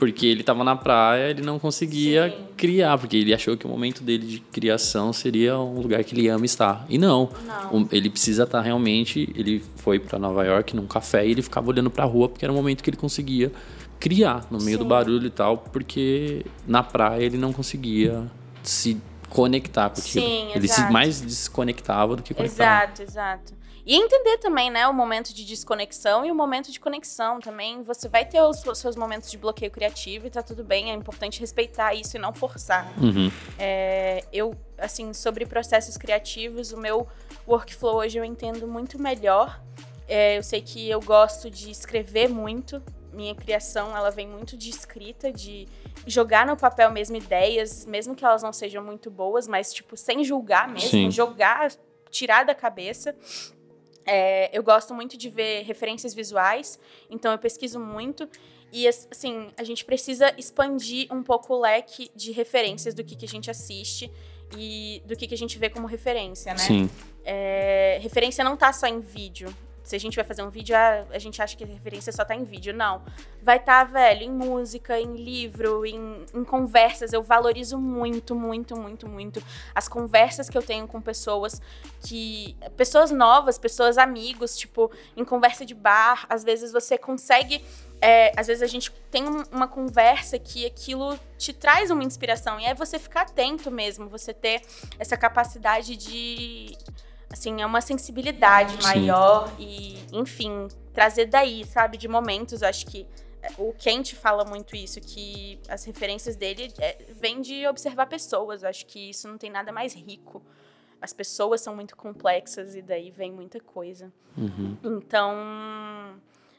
Porque ele tava na praia, ele não conseguia Sim. criar, porque ele achou que o momento dele de criação seria um lugar que ele ama estar. E não. Não. Ele precisa estar realmente. Ele foi para Nova York num café e ele ficava olhando para a rua porque era o momento que ele conseguia criar no meio do Sim. barulho e tal, porque na praia ele não conseguia se conectar com aquilo. Sim, ele se mais desconectava do que conectava. exato, exato. E entender também, né, o momento de desconexão e o momento de conexão também. Você vai ter os seus momentos de bloqueio criativo e tá tudo bem. É importante respeitar isso e não forçar. Uhum. É, eu, assim, sobre processos criativos, o meu workflow hoje eu entendo muito melhor. É, eu sei que eu gosto de escrever muito, minha criação, ela vem muito de escrita, de jogar no papel mesmo ideias, mesmo que elas não sejam muito boas, mas, tipo, sem julgar mesmo, Sim. jogar, tirar da cabeça. É, eu gosto muito de ver referências visuais, então eu pesquiso muito. E, assim, a gente precisa expandir um pouco o leque de referências do que, que a gente assiste e do que, que a gente vê como referência, né? Sim. É, referência não tá só em vídeo. Se a gente vai fazer um vídeo, a, a gente acha que a referência só tá em vídeo. Não. Vai estar, tá, velho, em música, em livro, em, em conversas. Eu valorizo muito, muito, muito, muito as conversas que eu tenho com pessoas que. Pessoas novas, pessoas amigos, tipo, em conversa de bar. Às vezes você consegue é, às vezes a gente tem uma conversa que aquilo te traz uma inspiração e é você ficar atento mesmo, você ter essa capacidade de assim, é uma sensibilidade Sim. maior e, enfim, trazer daí, sabe, de momentos, acho que é, o Kent fala muito isso, que as referências dele é, vêm de observar pessoas, acho que isso não tem nada mais rico. As pessoas são muito complexas e daí vem muita coisa. Uhum. Então,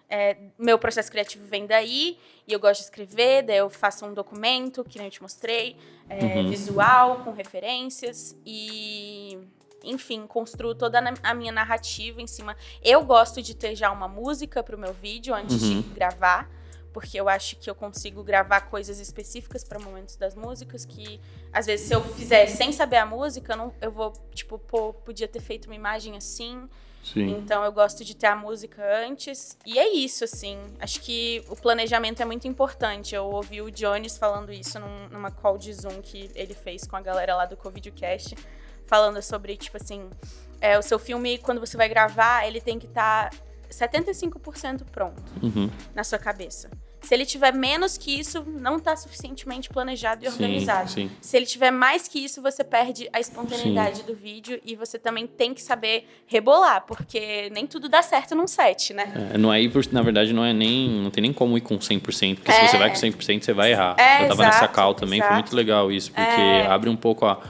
é, meu processo criativo vem daí, e eu gosto de escrever, daí eu faço um documento, que nem eu te mostrei, é, Uhum. visual, com referências, e enfim, construo toda a minha narrativa em cima. Eu gosto de ter já uma música pro meu vídeo antes Uhum. de gravar, porque eu acho que eu consigo gravar coisas específicas para momentos das músicas que às vezes se eu fizer sem saber a música, eu não, eu vou tipo, pô, podia ter feito uma imagem assim. Sim. Então eu gosto de ter a música antes. E é isso, assim. Acho que o planejamento é muito importante. Eu ouvi o Jones falando isso num- numa call de Zoom que ele fez com a galera lá do Covidcast, falando sobre, tipo assim, é, o seu filme, quando você vai gravar, ele tem que estar 75% pronto Uhum. na sua cabeça. Se ele tiver menos que isso, não está suficientemente planejado e Sim, organizado. sim. Se ele tiver mais que isso, você perde a espontaneidade do vídeo e você também tem que saber rebolar, porque nem tudo dá certo num set, né? É, não é ir por- na verdade, não é nem. Não tem nem como ir com 100%, porque É. se você vai com 100%, você vai errar. É, Eu tava nessa cal também, foi exato. muito legal isso, porque É. abre um pouco a,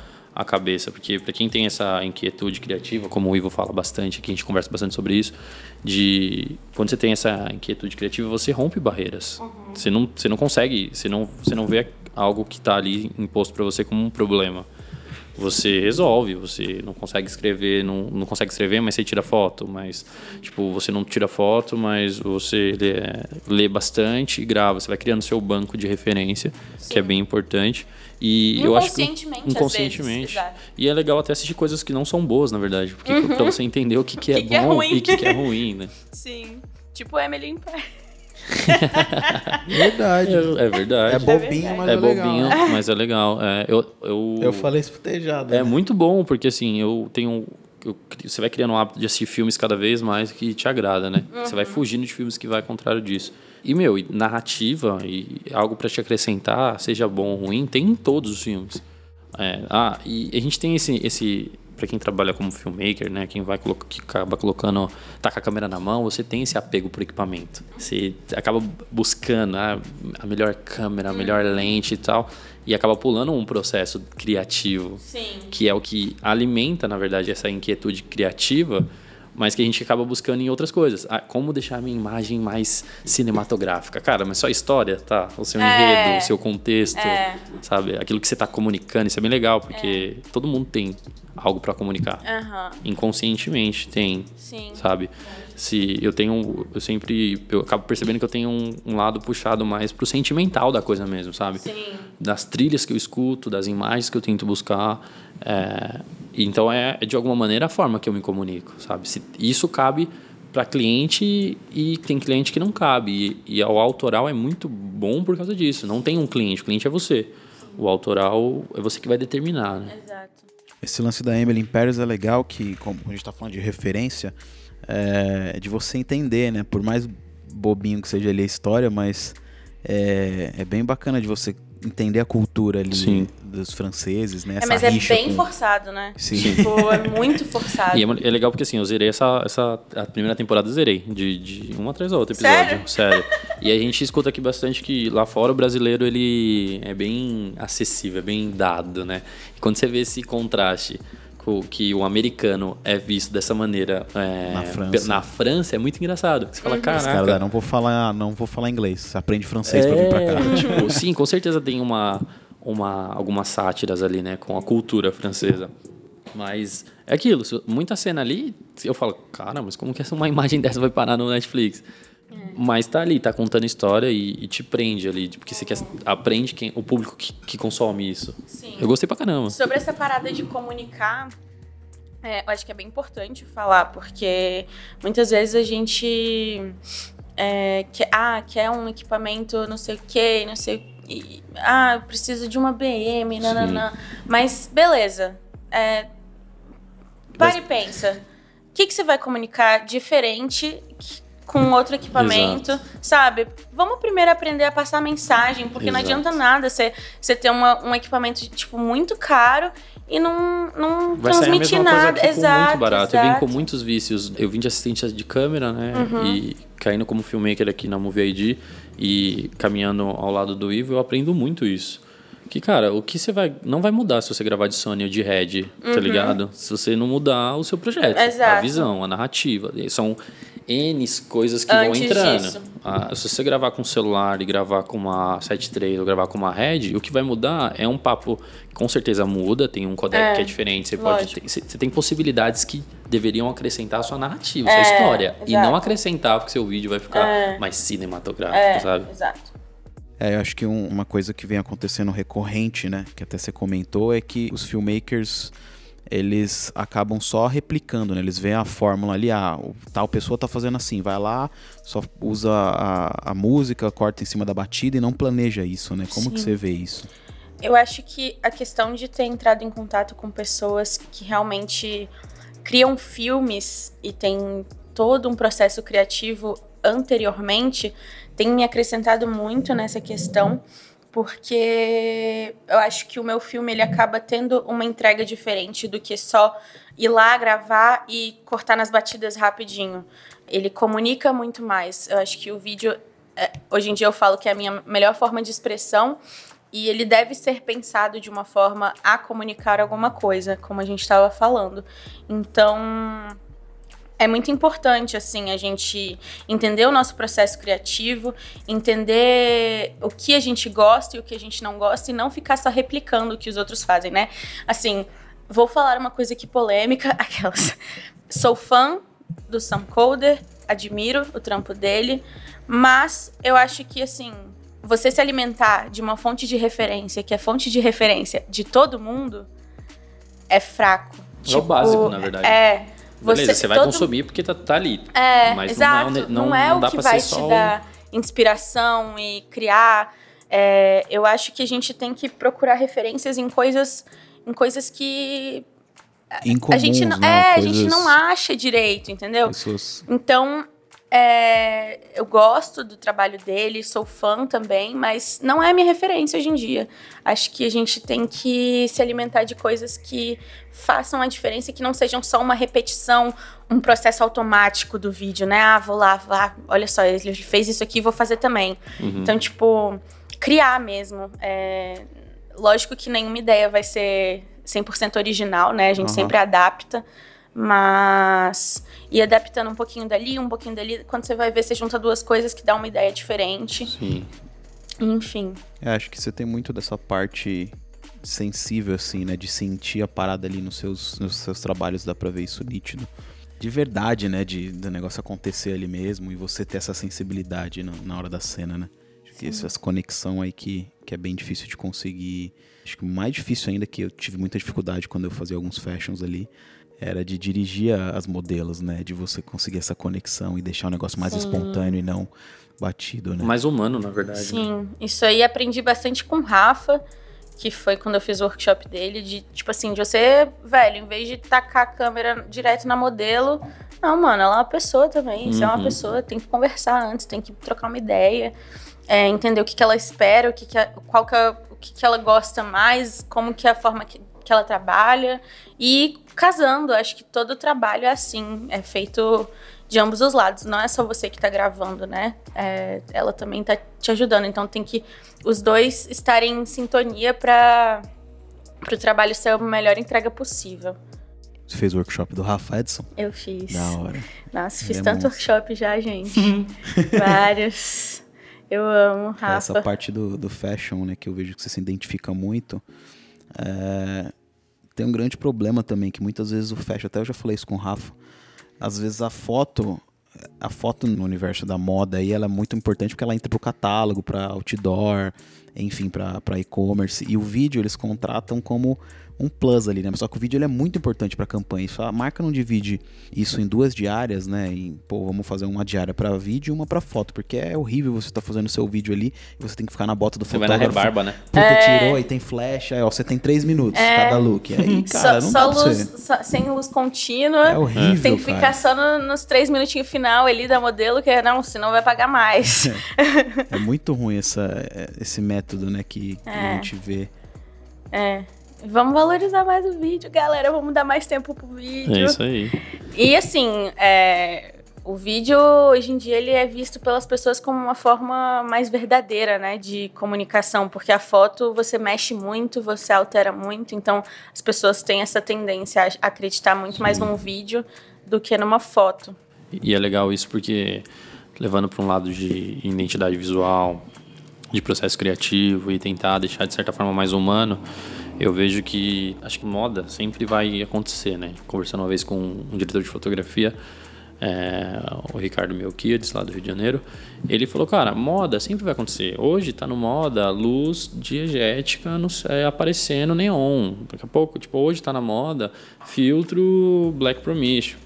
a cabeça. Porque pra quem tem essa inquietude criativa, como o Ivo fala bastante, aqui a gente conversa bastante sobre isso, de quando você tem essa inquietude criativa, você rompe barreiras. Uhum. Você, não, você não consegue, você não, você não vê algo que tá ali imposto pra você como um problema. Você resolve, você não consegue escrever, não, não consegue escrever, mas você tira foto. Mas, tipo, você não tira foto, mas você lê, lê bastante e grava. Você vai criando seu banco de referência, que é bem importante. E eu acho que Inconscientemente, vezes. E é legal até assistir coisas que não são boas, na verdade, porque pra você entender o que, que é Que que é bom e o que, que é ruim, né? Sim. Tipo Emily in Paris. Verdade. É, é verdade. É bobinho, mas é, É legal. bobinho, mas é legal. É, eu, eu, Eu falei esputejado. É né? muito bom, porque assim, eu tenho. eu você vai criando um hábito de assistir filmes cada vez mais que te agrada, né? Você vai fugindo de filmes que vai ao contrário disso. E, meu, e narrativa e algo pra te acrescentar, seja bom ou ruim, tem em todos os filmes. É, ah, e a gente tem esse. esse para quem trabalha como filmmaker, né, quem vai colocar, que acaba colocando, tá com a câmera na mão, você tem esse apego por equipamento. Você acaba buscando ah, a melhor câmera, a melhor lente e tal, e acaba pulando um processo criativo Sim. que é o que alimenta, na verdade, essa inquietude criativa, mas que a gente acaba buscando em outras coisas. Ah, como deixar a minha imagem mais cinematográfica? Cara, mas só a história, tá? O seu É. enredo, o seu contexto, É. sabe? Aquilo que você tá comunicando, isso é bem legal, porque todo mundo tem algo para comunicar. Aham. Inconscientemente tem, Sim. sabe? Se eu tenho, eu sempre, eu acabo percebendo que eu tenho um, um lado puxado mais pro sentimental da coisa mesmo, sabe? Sim. das trilhas que eu escuto, das imagens que eu tento buscar. é, então é, é, de alguma maneira a forma que eu me comunico, sabe? Se, isso cabe para cliente e tem cliente que não cabe. E, e o autoral é muito bom por causa disso. Não tem um cliente, o cliente é você. O autoral é você que vai determinar, né? Exato. Esse lance da Emily Paris é legal, que como a gente tá falando de referência, é de você entender, né? Por mais bobinho que seja ali a história, mas é, é bem bacana de você entender a cultura ali Sim. dos franceses, né? É, Essa mas é bem com- forçado, né? Sim. Tipo, é muito forçado. E é, é legal porque assim, eu zerei essa, essa. A primeira temporada eu zerei, de, de uma atrás da outra episódio. Sério? E a gente escuta aqui bastante que lá fora o brasileiro ele é bem acessível, é bem dado, né? E quando você vê esse contraste co- que o americano é visto dessa maneira é, Na França. na França é muito engraçado. Você fala, caras, caraca. "Ah, não vou falar, não vou falar inglês. Aprende francês pra vir pra cá. É, tipo, sim, com certeza tem uma, uma, algumas sátiras ali, né, com a cultura francesa. Mas é aquilo, muita cena ali, eu falo, cara, mas como que essa uma imagem dessa vai parar no Netflix? Mas tá ali, tá contando história e, e te prende ali, porque você quer, aprende quem, o público que, que consome isso. Sim. Eu gostei pra caramba. Sobre essa parada de comunicar, é, eu acho que é bem importante falar, porque muitas vezes a gente é, quer, ah, quer um equipamento não sei o que, não sei o e, Ah, eu preciso de uma BM, nananã. Mas beleza. É, para e pensa. O que, que você vai comunicar diferente que- com outro equipamento, sabe? Vamos primeiro aprender a passar mensagem, porque não Exato. adianta nada você, você ter uma- um equipamento, tipo, muito caro e não, não Vai a transmitir nada. coisa exato, muito barato. Eu vim com exato. muitos vícios. Eu vim de assistente de câmera, né? Uhum. E caindo como filmmaker aqui na Movie ID e caminhando ao lado do Ivo, eu aprendo muito isso. Que, cara, o que você vai. Não vai mudar se você gravar de Sony ou de Red, tá ligado? Se você não mudar o seu projeto. A Uhum. Exato. visão, a narrativa. São N coisas que Antes vão entrando. Ah, se você gravar com celular e gravar com uma 7.3 ou gravar com uma Red, o que vai mudar é um papo que com certeza muda, tem um codec É, que é diferente, você pode lógico. ter, você você tem possibilidades que deveriam acrescentar a sua narrativa, a É, sua história. E exato. não acrescentar porque seu vídeo vai ficar É. mais cinematográfico, É, sabe? exato. É, eu acho que um- uma coisa que vem acontecendo recorrente, né, que até você comentou, é que os filmmakers eles acabam só replicando, né? Eles veem a fórmula ali, ah, tal pessoa tá fazendo assim, vai lá, só usa a, a música, corta em cima da batida e não planeja isso, né? Como que Sim. você vê isso? Eu acho que a questão de ter entrado em contato com pessoas que realmente criam filmes e tem todo um processo criativo anteriormente tem me acrescentado muito nessa questão, porque eu acho que o meu filme ele acaba tendo uma entrega diferente do que só ir lá gravar e cortar nas batidas rapidinho. Ele comunica muito mais. Eu acho que o vídeo é, hoje em dia eu falo que é a minha melhor forma de expressão e ele deve ser pensado de uma forma a comunicar alguma coisa, como a gente estava falando. Então, é muito importante assim a gente entender o nosso processo criativo, entender o que a gente gosta e o que a gente não gosta e não ficar só replicando o que os outros fazem, né? Assim, vou falar uma coisa aqui polêmica, aquelas. Sou fã do Sam Coder, admiro o trampo dele, mas eu acho que assim, você se alimentar de uma fonte de referência, que é fonte de referência de todo mundo, é fraco. É o básico, na verdade. É. Beleza, você vai todo- consumir porque tá, tá ali. É, Mas exato. não é, não, não, é não o dá que vai ser te só o- dar inspiração e criar. É, eu acho que a gente tem que procurar referências em coisas, em coisas que Incomuns, a gente não, né? é, a gente Coisas- não acha direito, entendeu? Pessoas... Então, é, eu gosto do trabalho dele, sou fã também, mas não é minha referência hoje em dia. Acho que a gente tem que se alimentar de coisas que façam a diferença e que não sejam só uma repetição, um processo automático do vídeo, né? Ah, vou lá, vá, olha só, ele fez isso aqui, vou fazer também. Uhum. Então, tipo, criar mesmo. É, lógico que nenhuma ideia vai ser 100% original, né? A gente Aham. sempre adapta, mas ir adaptando um pouquinho dali, um pouquinho dali, quando você vai ver, você junta duas coisas que dá uma ideia diferente. Sim. Enfim. É, acho que você tem muito dessa parte sensível, assim, né? De sentir a parada ali nos seus, nos seus trabalhos, dá pra ver isso nítido. De verdade, né? De, do negócio acontecer ali mesmo e você ter essa sensibilidade na, na hora da cena, né? Acho que essa conexão aí que, que é bem difícil de conseguir. Acho que o mais difícil ainda, que eu tive muita dificuldade quando eu fazia alguns fashions ali, era de dirigir as modelos, né? De você conseguir essa conexão e deixar o negócio mais Sim. espontâneo e não batido, né? Mais humano, na verdade. né? Sim, isso aí aprendi bastante com o Rafa, que foi quando eu fiz o workshop dele, de tipo assim, de você, velho, em vez de tacar a câmera direto na modelo, não, mano, ela é uma pessoa também, você é uma Uhum. pessoa, tem que conversar antes, tem que trocar uma ideia, é, entender o que, que ela espera, o que, que a- qual que é, o que, que ela gosta mais, como que é a forma que, que ela trabalha, e casando, acho que todo trabalho é assim, é feito de ambos os lados. Não é só você que tá gravando, né? É, ela também tá te ajudando. Então tem que os dois estarem em sintonia para o trabalho ser a melhor entrega possível. Você fez o workshop do Rafa Edson? Eu fiz. Da hora. Nossa, fiz é tanto workshop já, gente. Vários. Eu amo, Rafa. Essa parte do, do fashion, né, que eu vejo que você se identifica muito, é, tem um grande problema também, que muitas vezes o fashion, até eu já falei isso com o Rafa, às vezes a foto, a foto no universo da moda aí, ela é muito importante porque ela entra pro catálogo, para outdoor, enfim, para e-commerce, e o vídeo eles contratam como um plus ali, né? Só que o vídeo ele é muito importante para campanha. Isso, a marca não divide isso em duas diárias, né? Em, pô, vamos fazer uma diária para vídeo e uma para foto, porque é horrível você tá fazendo seu vídeo ali e você tem que ficar na bota do Você vai na fotógrafo. rebarba, né? Puta, É. tirou e tem flash, aí ó, você tem três minutos cada look. Aí, cara, só não só luz, você. só- sem luz contínua. É horrível, Tem que cara. ficar só no- nos três minutinhos final ali da modelo, que não, senão vai pagar mais. É muito ruim essa, esse método, né, que, que É. a gente vê. É. Vamos valorizar mais o vídeo, galera. Vamos dar mais tempo pro vídeo. É isso aí. E assim, é, o vídeo hoje em dia ele é visto pelas pessoas como uma forma mais verdadeira, né, de comunicação, porque a foto você mexe muito, você altera muito, então as pessoas têm essa tendência a acreditar muito mais num vídeo do que numa foto. E é legal isso porque, levando para um lado de identidade visual, de processo criativo e tentar deixar de certa forma mais humano, eu vejo que acho que moda sempre vai acontecer, né? Conversando uma vez com um diretor de fotografia, é, o Ricardo Melquiades, lá do Rio de Janeiro, ele falou, cara, moda sempre vai acontecer. Hoje tá no moda luz diegética no, é, aparecendo neon. Daqui a pouco, tipo, hoje tá na moda filtro Black Promission.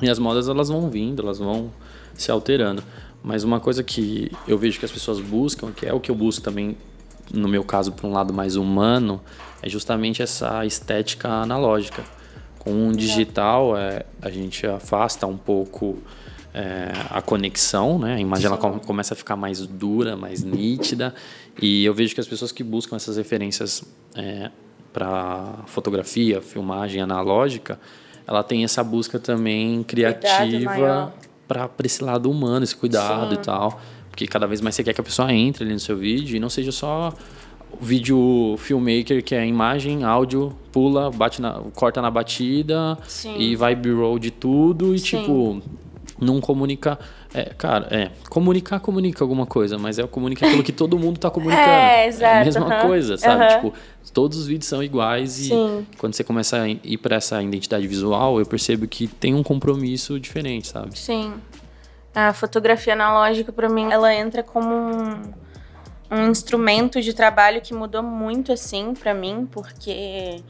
E as modas elas vão vindo, elas vão se alterando. Mas uma coisa que eu vejo que as pessoas buscam, que é o que eu busco também, no meu caso, para um lado mais humano, é justamente essa estética analógica. Com o digital, é, a gente afasta um pouco é, a conexão, né? A imagem ela com- começa a ficar mais dura, mais nítida. E eu vejo que as pessoas que buscam essas referências para fotografia, filmagem analógica, ela tem essa busca também criativa para esse lado humano, esse cuidado Sim. e tal. Porque cada vez mais você quer que a pessoa entre ali no seu vídeo e não seja só o vídeo filmmaker que é imagem, áudio, pula, bate na, corta na batida Sim. e vai b-roll de tudo e Sim. tipo não comunica, é, cara, é, comunicar comunica alguma coisa, mas é comunicar aquilo que todo mundo tá comunicando. É, a exato, mesma aham, coisa, sabe? Tipo, todos os vídeos são iguais e Sim. quando você começa a ir para essa identidade visual, eu percebo que tem um compromisso diferente, sabe? Sim. A fotografia analógica, pra mim, ela entra como um, um instrumento de trabalho que mudou muito, assim, pra mim, porque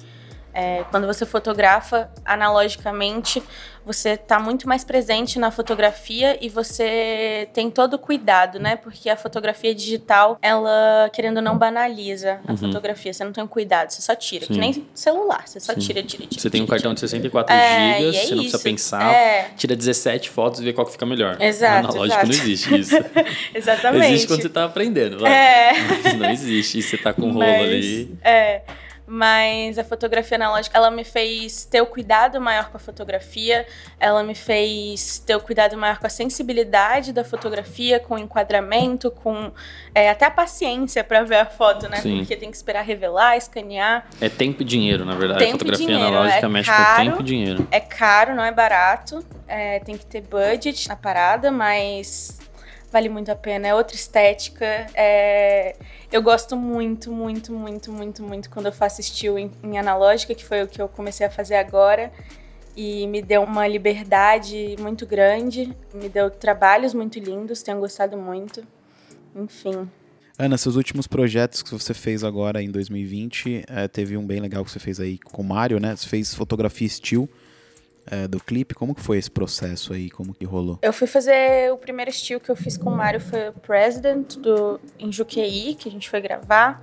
é, quando você fotografa analogicamente, você tá muito mais presente na fotografia e você tem todo o cuidado, né? Porque a fotografia digital, ela, querendo ou não, banaliza a fotografia. Você não tem um cuidado, você só tira. Sim. Que nem celular, você só Sim. tira, tira, tira. Você tem um tira, cartão de 64 É, GB, e é você não precisa isso. pensar, É. tira 17 fotos e vê qual que fica melhor. Exato, analógico exato. não existe isso. Exatamente. existe quando você tá aprendendo, vai. É. Mas não existe. E você tá com um rolo Mas, ali. É. Mas a fotografia analógica, ela me fez ter o cuidado maior com a fotografia, ela me fez ter o cuidado maior com a sensibilidade da fotografia, com o enquadramento, com é, até a paciência pra ver a foto, né? Sim. Porque tem que esperar revelar, escanear. É tempo e dinheiro, na verdade. Tempo a fotografia dinheiro, analógica é mexe caro. com tempo e dinheiro. É caro, não é barato, é, tem que ter budget na parada, mas vale muito a pena. É outra estética. é, Eu gosto muito, muito, muito, muito, muito quando eu faço estilo em, em analógica, que foi o que eu comecei a fazer agora. E me deu uma liberdade muito grande, me deu trabalhos muito lindos, tenho gostado muito. Enfim. Ana, seus últimos projetos que você fez agora em 2020, eh, teve um bem legal que você fez aí com o Mário, né? Você fez fotografia estilo eh, do clipe. Como que foi esse processo aí? Como que rolou? Eu fui fazer o primeiro estilo que eu fiz com o Mário foi o President do em Juqueí, que a gente foi gravar.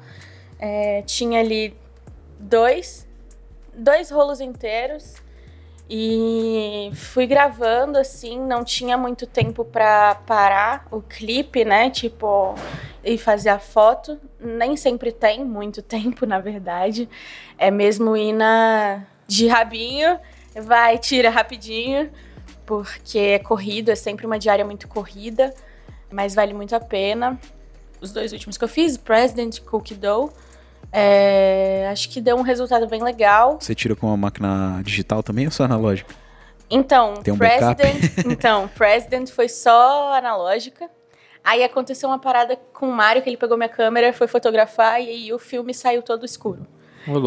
É, tinha ali dois, dois rolos inteiros e fui gravando assim, não tinha muito tempo pra parar o clipe, né? Tipo, e fazer a foto. Nem sempre tem muito tempo, na verdade. É mesmo ir na de rabinho, vai, tira rapidinho porque é corrido, é sempre uma diária muito corrida, mas vale muito a pena. Os dois últimos que eu fiz, President e Cookie Dough, É, acho que deu um resultado bem legal. Você tira com uma máquina digital também ou só analógica? Então, Tem um? President, então, President foi só analógica. Aí aconteceu uma parada com o Mário, que ele pegou minha câmera, foi fotografar e aí o filme saiu todo escuro.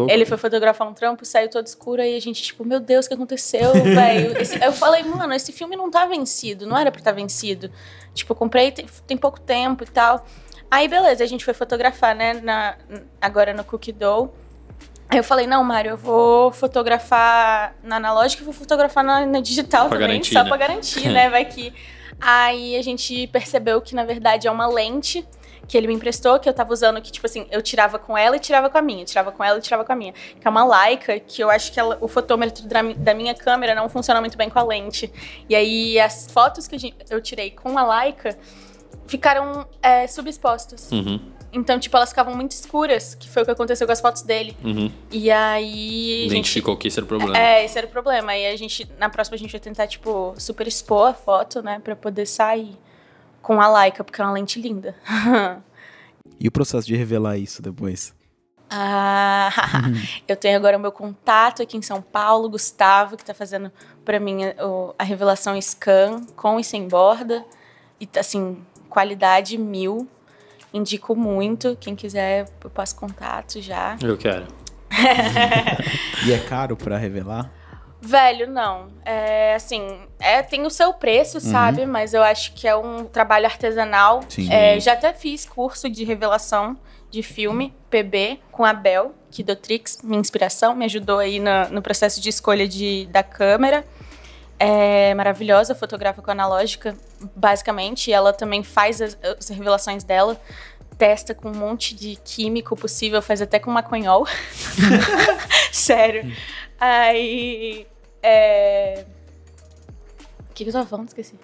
Ele foi fotografar um trampo, saiu todo escuro, aí a gente, tipo, meu Deus, o que aconteceu, velho? Eu falei, mano, esse filme não tá vencido, não era pra estar vencido. Tipo, eu comprei tem, tem pouco tempo e tal. Aí, beleza, a gente foi fotografar, né, na, agora no Cookie Dough. Aí eu falei, não, Mário, eu vou fotografar na analógica e vou fotografar na, na digital Pra também, garantir, só né? pra garantir, né? Vai que. Aí a gente percebeu que, na verdade, é uma lente que ele me emprestou, que eu tava usando, que, tipo assim, eu tirava com ela e tirava com a minha, tirava com ela e tirava com a minha. Que é uma Leica, que eu acho que ela- o fotômetro da, mi- da minha câmera não funciona muito bem com a lente. E aí as fotos que eu tirei com a Leica ficaram é, subexpostas. Uhum, Então, tipo, elas ficavam muito escuras, que foi o que aconteceu com as fotos dele. uhum. E aí. a gente- Identificou que esse era o problema. É, esse era o problema. Aí a gente, na próxima, a gente vai tentar, tipo, super expor a foto, né? Pra poder sair com a Leica, porque é uma lente linda. E o processo de revelar isso depois? Ah, eu tenho agora o meu contato aqui em São Paulo, Gustavo, que tá fazendo pra mim a, a revelação scan com e sem borda. E assim, qualidade mil. Indico muito. Quem quiser, eu passo contato já. Eu quero. E é caro pra revelar? Velho, não. É assim, é, tem o seu preço, sabe? Mas eu acho que é um trabalho artesanal. Sim. É, já até fiz curso de revelação de filme, PB, com a Bel, que do Trix, minha inspiração, me ajudou aí na- no processo de escolha de, da câmera. É maravilhosa, fotografa com analógica, basicamente. E ela também faz as, as revelações dela, testa com um monte de químico possível, faz até com maconhol. Sério. Aí. É... O que, que eu tava falando? Esqueci.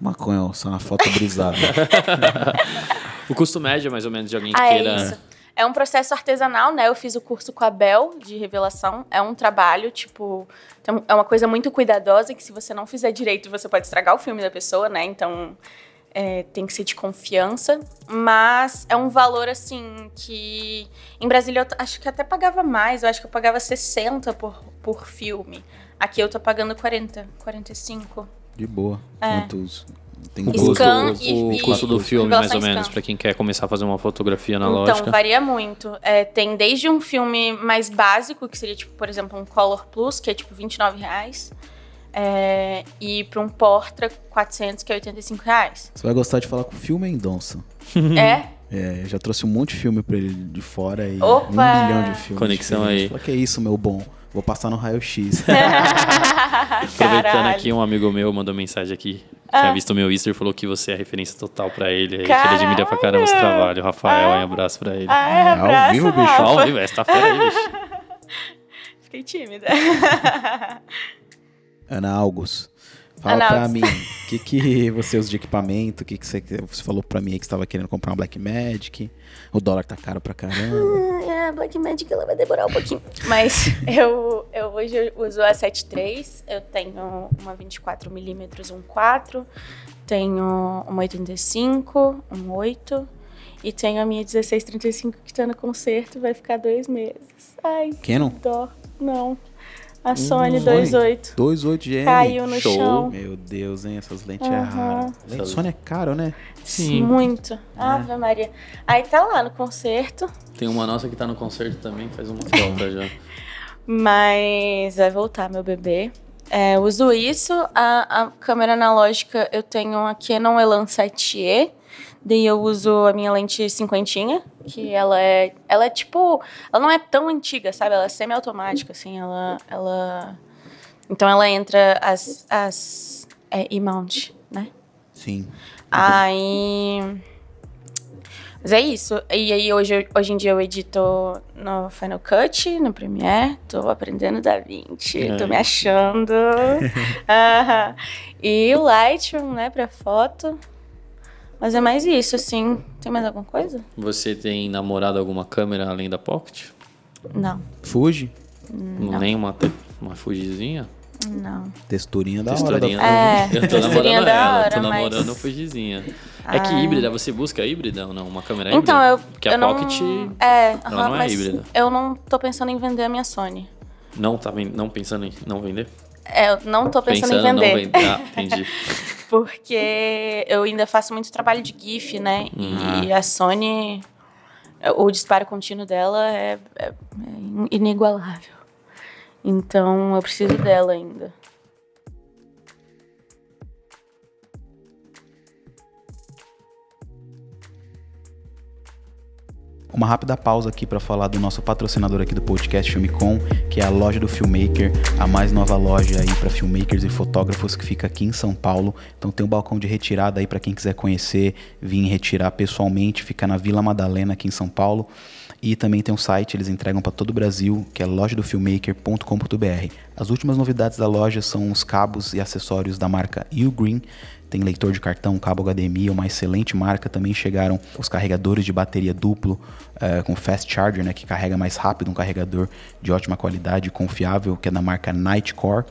Maconha, só uma foto brisada. O custo médio, mais ou menos, de alguém que Ah, é queira. isso. É um processo artesanal, né? Eu fiz o curso com a Bel de revelação. É um trabalho, tipo, é uma coisa muito cuidadosa que se você não fizer direito, você pode estragar o filme da pessoa, né? Então é, tem que ser de confiança. Mas é um valor, assim, que em Brasília eu acho que até pagava mais. Eu acho que eu pagava 60 por, por filme. Aqui eu tô pagando 40, 45. De boa. É. Quantos. Tem O. Scan custo, e- o e- custo do filme, mais ou menos, scan. pra quem quer começar a fazer uma fotografia analógica. Então, varia muito. É, tem desde um filme mais básico, que seria, tipo, por exemplo, um Color Plus, que é tipo 29 reais. É, e para um Portra 400, que é 85 reais. Você vai gostar de falar com o Phil Mendonça. É? É, eu já trouxe um monte de filme pra ele de fora e Opa! um milhão de filmes. Conexão diferentes. aí. Fala, que é isso, meu bom? Vou passar no raio-x. Aproveitando aqui, um amigo meu mandou mensagem aqui. Ah. Tinha visto o meu Easter e falou que você é a referência total pra ele. aí, Que ele admira pra caramba esse trabalho. Rafael, um abraço pra ele. Ai, ao abraço, vivo, bicho. Rafa. Ao vivo, essa tá fera aí, bicho. Fiquei tímida. Ana August. Fala pra mim, o que, que você usa de equipamento? O que, que você, você falou pra mim aí que você tava querendo comprar uma Black Magic? O dólar tá caro pra caramba. É, a Black Magic ela vai demorar um pouquinho. Mas eu, eu hoje uso a 7.3, eu tenho uma 24mm 1.4, tenho uma 85, um 8 e tenho a minha 1635 que tá no concerto, vai ficar dois meses. Ai, Canon? dó. Não. A Sony Sony? 2.8 2.8 GM. caiu no Show. chão. Meu Deus, hein? Essas lentes é Aham. raro. Lente Sony é caro, né? Sim. Muito. Ave Maria. Aí tá lá no concerto. Tem uma nossa que tá no concerto também, faz uma falta já. Mas vai voltar, meu bebê. É, uso isso. A, a câmera analógica, eu tenho a Canon Elan 7E. Daí eu uso a minha lente cinquentinha, que ela é, ela é tipo, ela não é tão antiga, sabe? Ela é semi-automática, assim, ela, ela, então ela entra as, as é, E-mount, né? Sim. Aí. Mas é isso. E aí, hoje, hoje em dia, eu edito no Final Cut, no Premiere. Tô aprendendo da 20, tô me achando. E o Lightroom, né, pra foto. Mas é mais isso, assim. Tem mais alguma coisa? Você tem namorado alguma câmera além da Pocket? Não. Fuji? Nem uma, te- uma Fujizinha? Não. Texturinha da Texturinha. hora. É, eu tô texturinha namorando da ela, hora, tô mas- namorando o Fujizinha. É que híbrida, você busca híbrida ou não? Uma câmera Então, híbrida? eu. Porque eu a não, Pocket É, ela aham, não é mas híbrida. eu não tô pensando em vender a minha Sony. não tá não pensando em não vender? É, eu não tô pensando, em não vender. vender. Ah, entendi. Porque eu ainda faço muito trabalho de GIF, né? Uhum. E a Sony, o disparo contínuo dela é, é- é inigualável. Então eu preciso dela ainda. Uma rápida pausa aqui para falar do nosso patrocinador aqui do podcast Filmicom, que é a loja do Filmmaker, a mais nova loja aí para filmmakers e fotógrafos que fica aqui em São Paulo. Então tem um balcão de retirada aí para quem quiser conhecer, vir retirar pessoalmente, fica na Vila Madalena aqui em São Paulo. E também tem um site, eles entregam para todo o Brasil, que é lojadofilmmaker.com.br. As últimas novidades da loja são os cabos e acessórios da marca Ugreen. Tem leitor de cartão, cabo HDMI, uma excelente marca. Também chegaram os carregadores de bateria duplo eh, com fast charger, né, que carrega mais rápido, um carregador de ótima qualidade confiável, que é da marca Nightcore.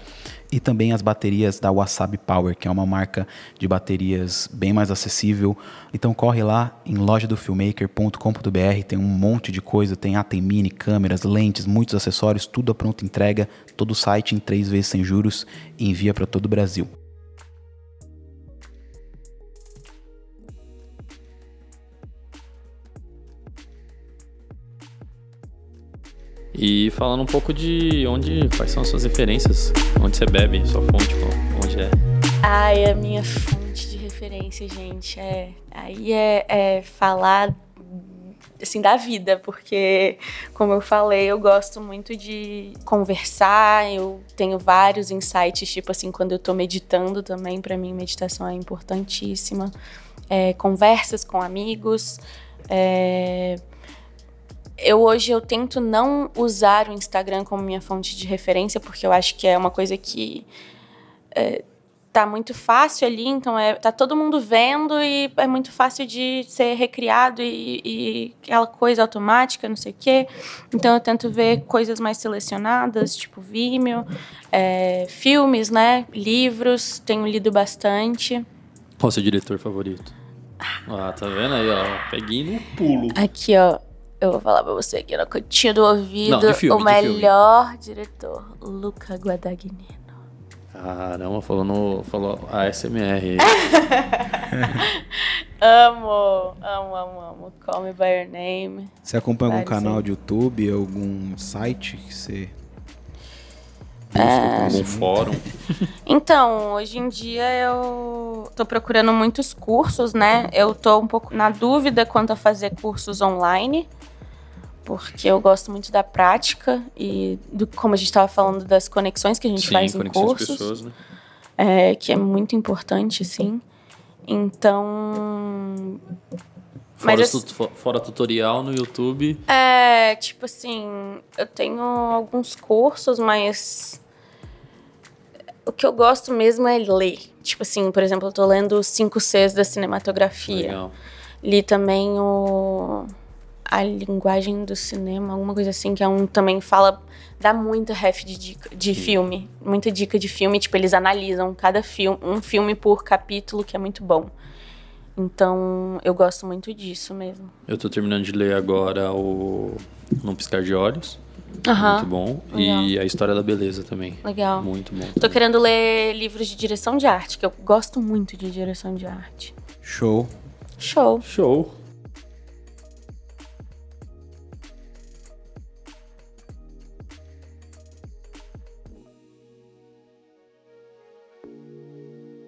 E também as baterias da Wasabi Power, que é uma marca de baterias bem mais acessível. Então corre lá em lojadofilmmaker.com.br, tem um monte de coisa, tem ATEM mini, câmeras, lentes, muitos acessórios, tudo a pronta entrega, todo o site em três vezes sem juros envia para todo o Brasil. E falando um pouco de onde, quais são as suas referências, onde você bebe, sua fonte, onde é. Ai, a minha fonte de referência, gente, é aí é, é falar assim da vida, porque como eu falei, eu gosto muito de conversar, eu tenho vários insights, tipo assim, quando eu tô meditando também, para mim meditação é importantíssima. É, conversas com amigos, é, eu hoje eu tento não usar o Instagram como minha fonte de referência, porque eu acho que é uma coisa que é, tá muito fácil ali, então é, tá todo mundo vendo e é muito fácil de ser recriado e, e aquela coisa automática, não sei o quê. Então eu tento ver coisas mais selecionadas, tipo Vimeo, é, filmes, né, livros, tenho lido bastante. Qual o seu diretor favorito? Ah, tá vendo aí, ó, peguinho no pulo. Aqui, ó. Eu vou falar pra você aqui na cantinha do ouvido. Não, de filme, o de filme. melhor diretor, Luca Guadagnino. Caramba, falou, no, falou ASMR. Amo, amo, amo, amo. Call me by your name. Você acompanha algum Vários, canal de YouTube, algum site que você É. Algum fórum. Então, hoje em dia eu tô procurando muitos cursos, né? Eu tô um pouco na dúvida quanto a fazer cursos online, porque eu gosto muito da prática e do como a gente estava falando das conexões que a gente Sim, faz em cursos. pessoas, né? é, que é muito importante, sim. Então, Fora, Mas tu- fo- fora tutorial no YouTube. é tipo assim, eu tenho alguns cursos, mas o que eu gosto mesmo é ler. Tipo assim, por exemplo, eu tô lendo os 5 Cs da cinematografia. Legal. Li também o a linguagem do cinema, alguma coisa assim, que é um também fala dá muita ref de dica de filme, muita dica de filme, tipo eles analisam cada filme, um filme por capítulo, que é muito bom. Então, eu gosto muito disso mesmo. Eu tô terminando de ler agora o Num Piscar de Olhos. Aham. Muito bom. Legal. E a História da Beleza também. Legal. Muito bom. Tô também. querendo ler livros de direção de arte, que eu gosto muito de direção de arte. Show. Show. Show.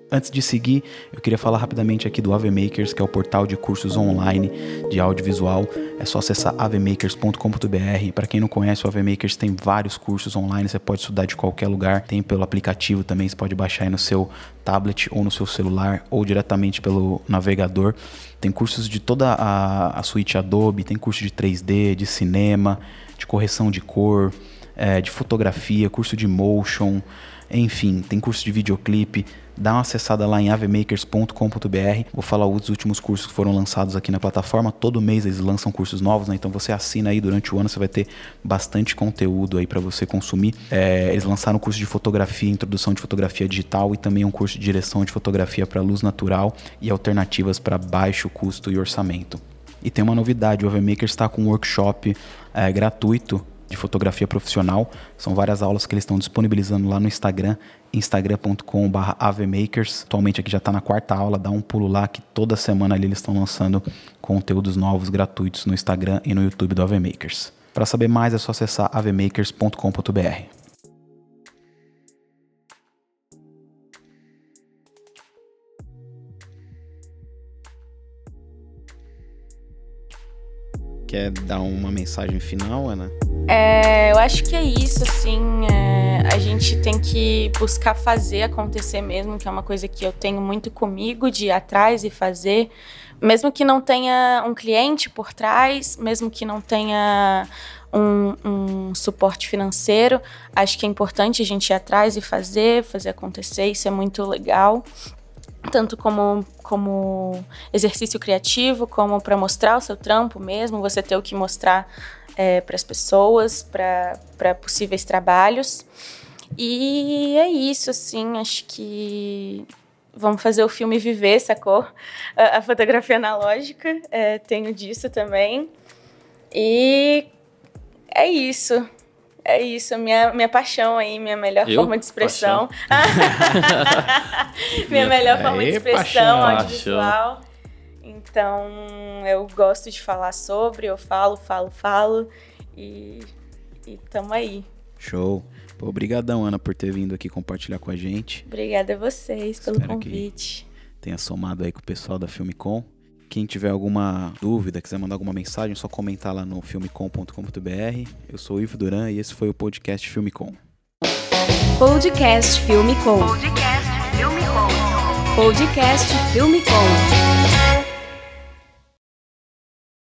Antes de seguir, eu queria falar rapidamente aqui do AV Makers, que é o portal de cursos online de audiovisual. É só acessar avmakers.com.br. Para quem não conhece, o AV Makers tem vários cursos online, você pode estudar de qualquer lugar. Tem pelo aplicativo também, você pode baixar aí no seu tablet ou no seu celular ou diretamente pelo navegador. Tem cursos de toda a, a suíte Adobe, tem curso de 3D, de cinema, de correção de cor, é, de fotografia, curso de motion, enfim, tem curso de videoclipe. Dá uma acessada lá em avemakers.com.br. Vou falar os últimos cursos que foram lançados aqui na plataforma. Todo mês eles lançam cursos novos, né? Então você assina aí durante o ano, você vai ter bastante conteúdo aí para você consumir. É, eles lançaram um curso de fotografia, introdução de fotografia digital e também um curso de direção de fotografia para luz natural e alternativas para baixo custo e orçamento. E tem uma novidade, o AveMakers está com um workshop é, gratuito de fotografia profissional. São várias aulas que eles estão disponibilizando lá no Instagram, instagram.com.br avemakers. Atualmente aqui já está na quarta aula, dá um pulo lá que toda semana ali eles estão lançando conteúdos novos gratuitos no Instagram e no YouTube do Avemakers. Para saber mais é só acessar avemakers.com.br. Quer dar uma mensagem final, Ana? É, eu acho que é isso, assim. É, a gente tem que buscar fazer acontecer mesmo, que é uma coisa que eu tenho muito comigo, de ir atrás e fazer. Mesmo que não tenha um cliente por trás, mesmo que não tenha um, um, suporte financeiro, acho que é importante a gente ir atrás e fazer, fazer acontecer, isso é muito legal tanto como, como exercício criativo, como para mostrar o seu trampo mesmo, você ter o que mostrar é, para as pessoas, para possíveis trabalhos. E é isso, assim, acho que vamos fazer o filme viver, sacou? A, a fotografia analógica, é, tenho disso também. E é isso. É isso, minha, minha paixão aí, minha melhor Eu? forma de expressão. minha melhor forma de expressão paixão. audiovisual. Então, eu gosto de falar sobre, eu falo, falo, falo. E, e tamo aí. Show. Pô, obrigadão, Ana, por ter vindo aqui compartilhar com a gente. Obrigada a vocês pelo Espero convite. Tenha somado aí com o pessoal da Filmicom. Quem tiver alguma dúvida, quiser mandar alguma mensagem, é só comentar lá no filmicom.com.br. Eu sou o Ivo Duran e esse foi o podcast Filmicom. Podcast Filme Com. Podcast Filme Com. Podcast Filme Com.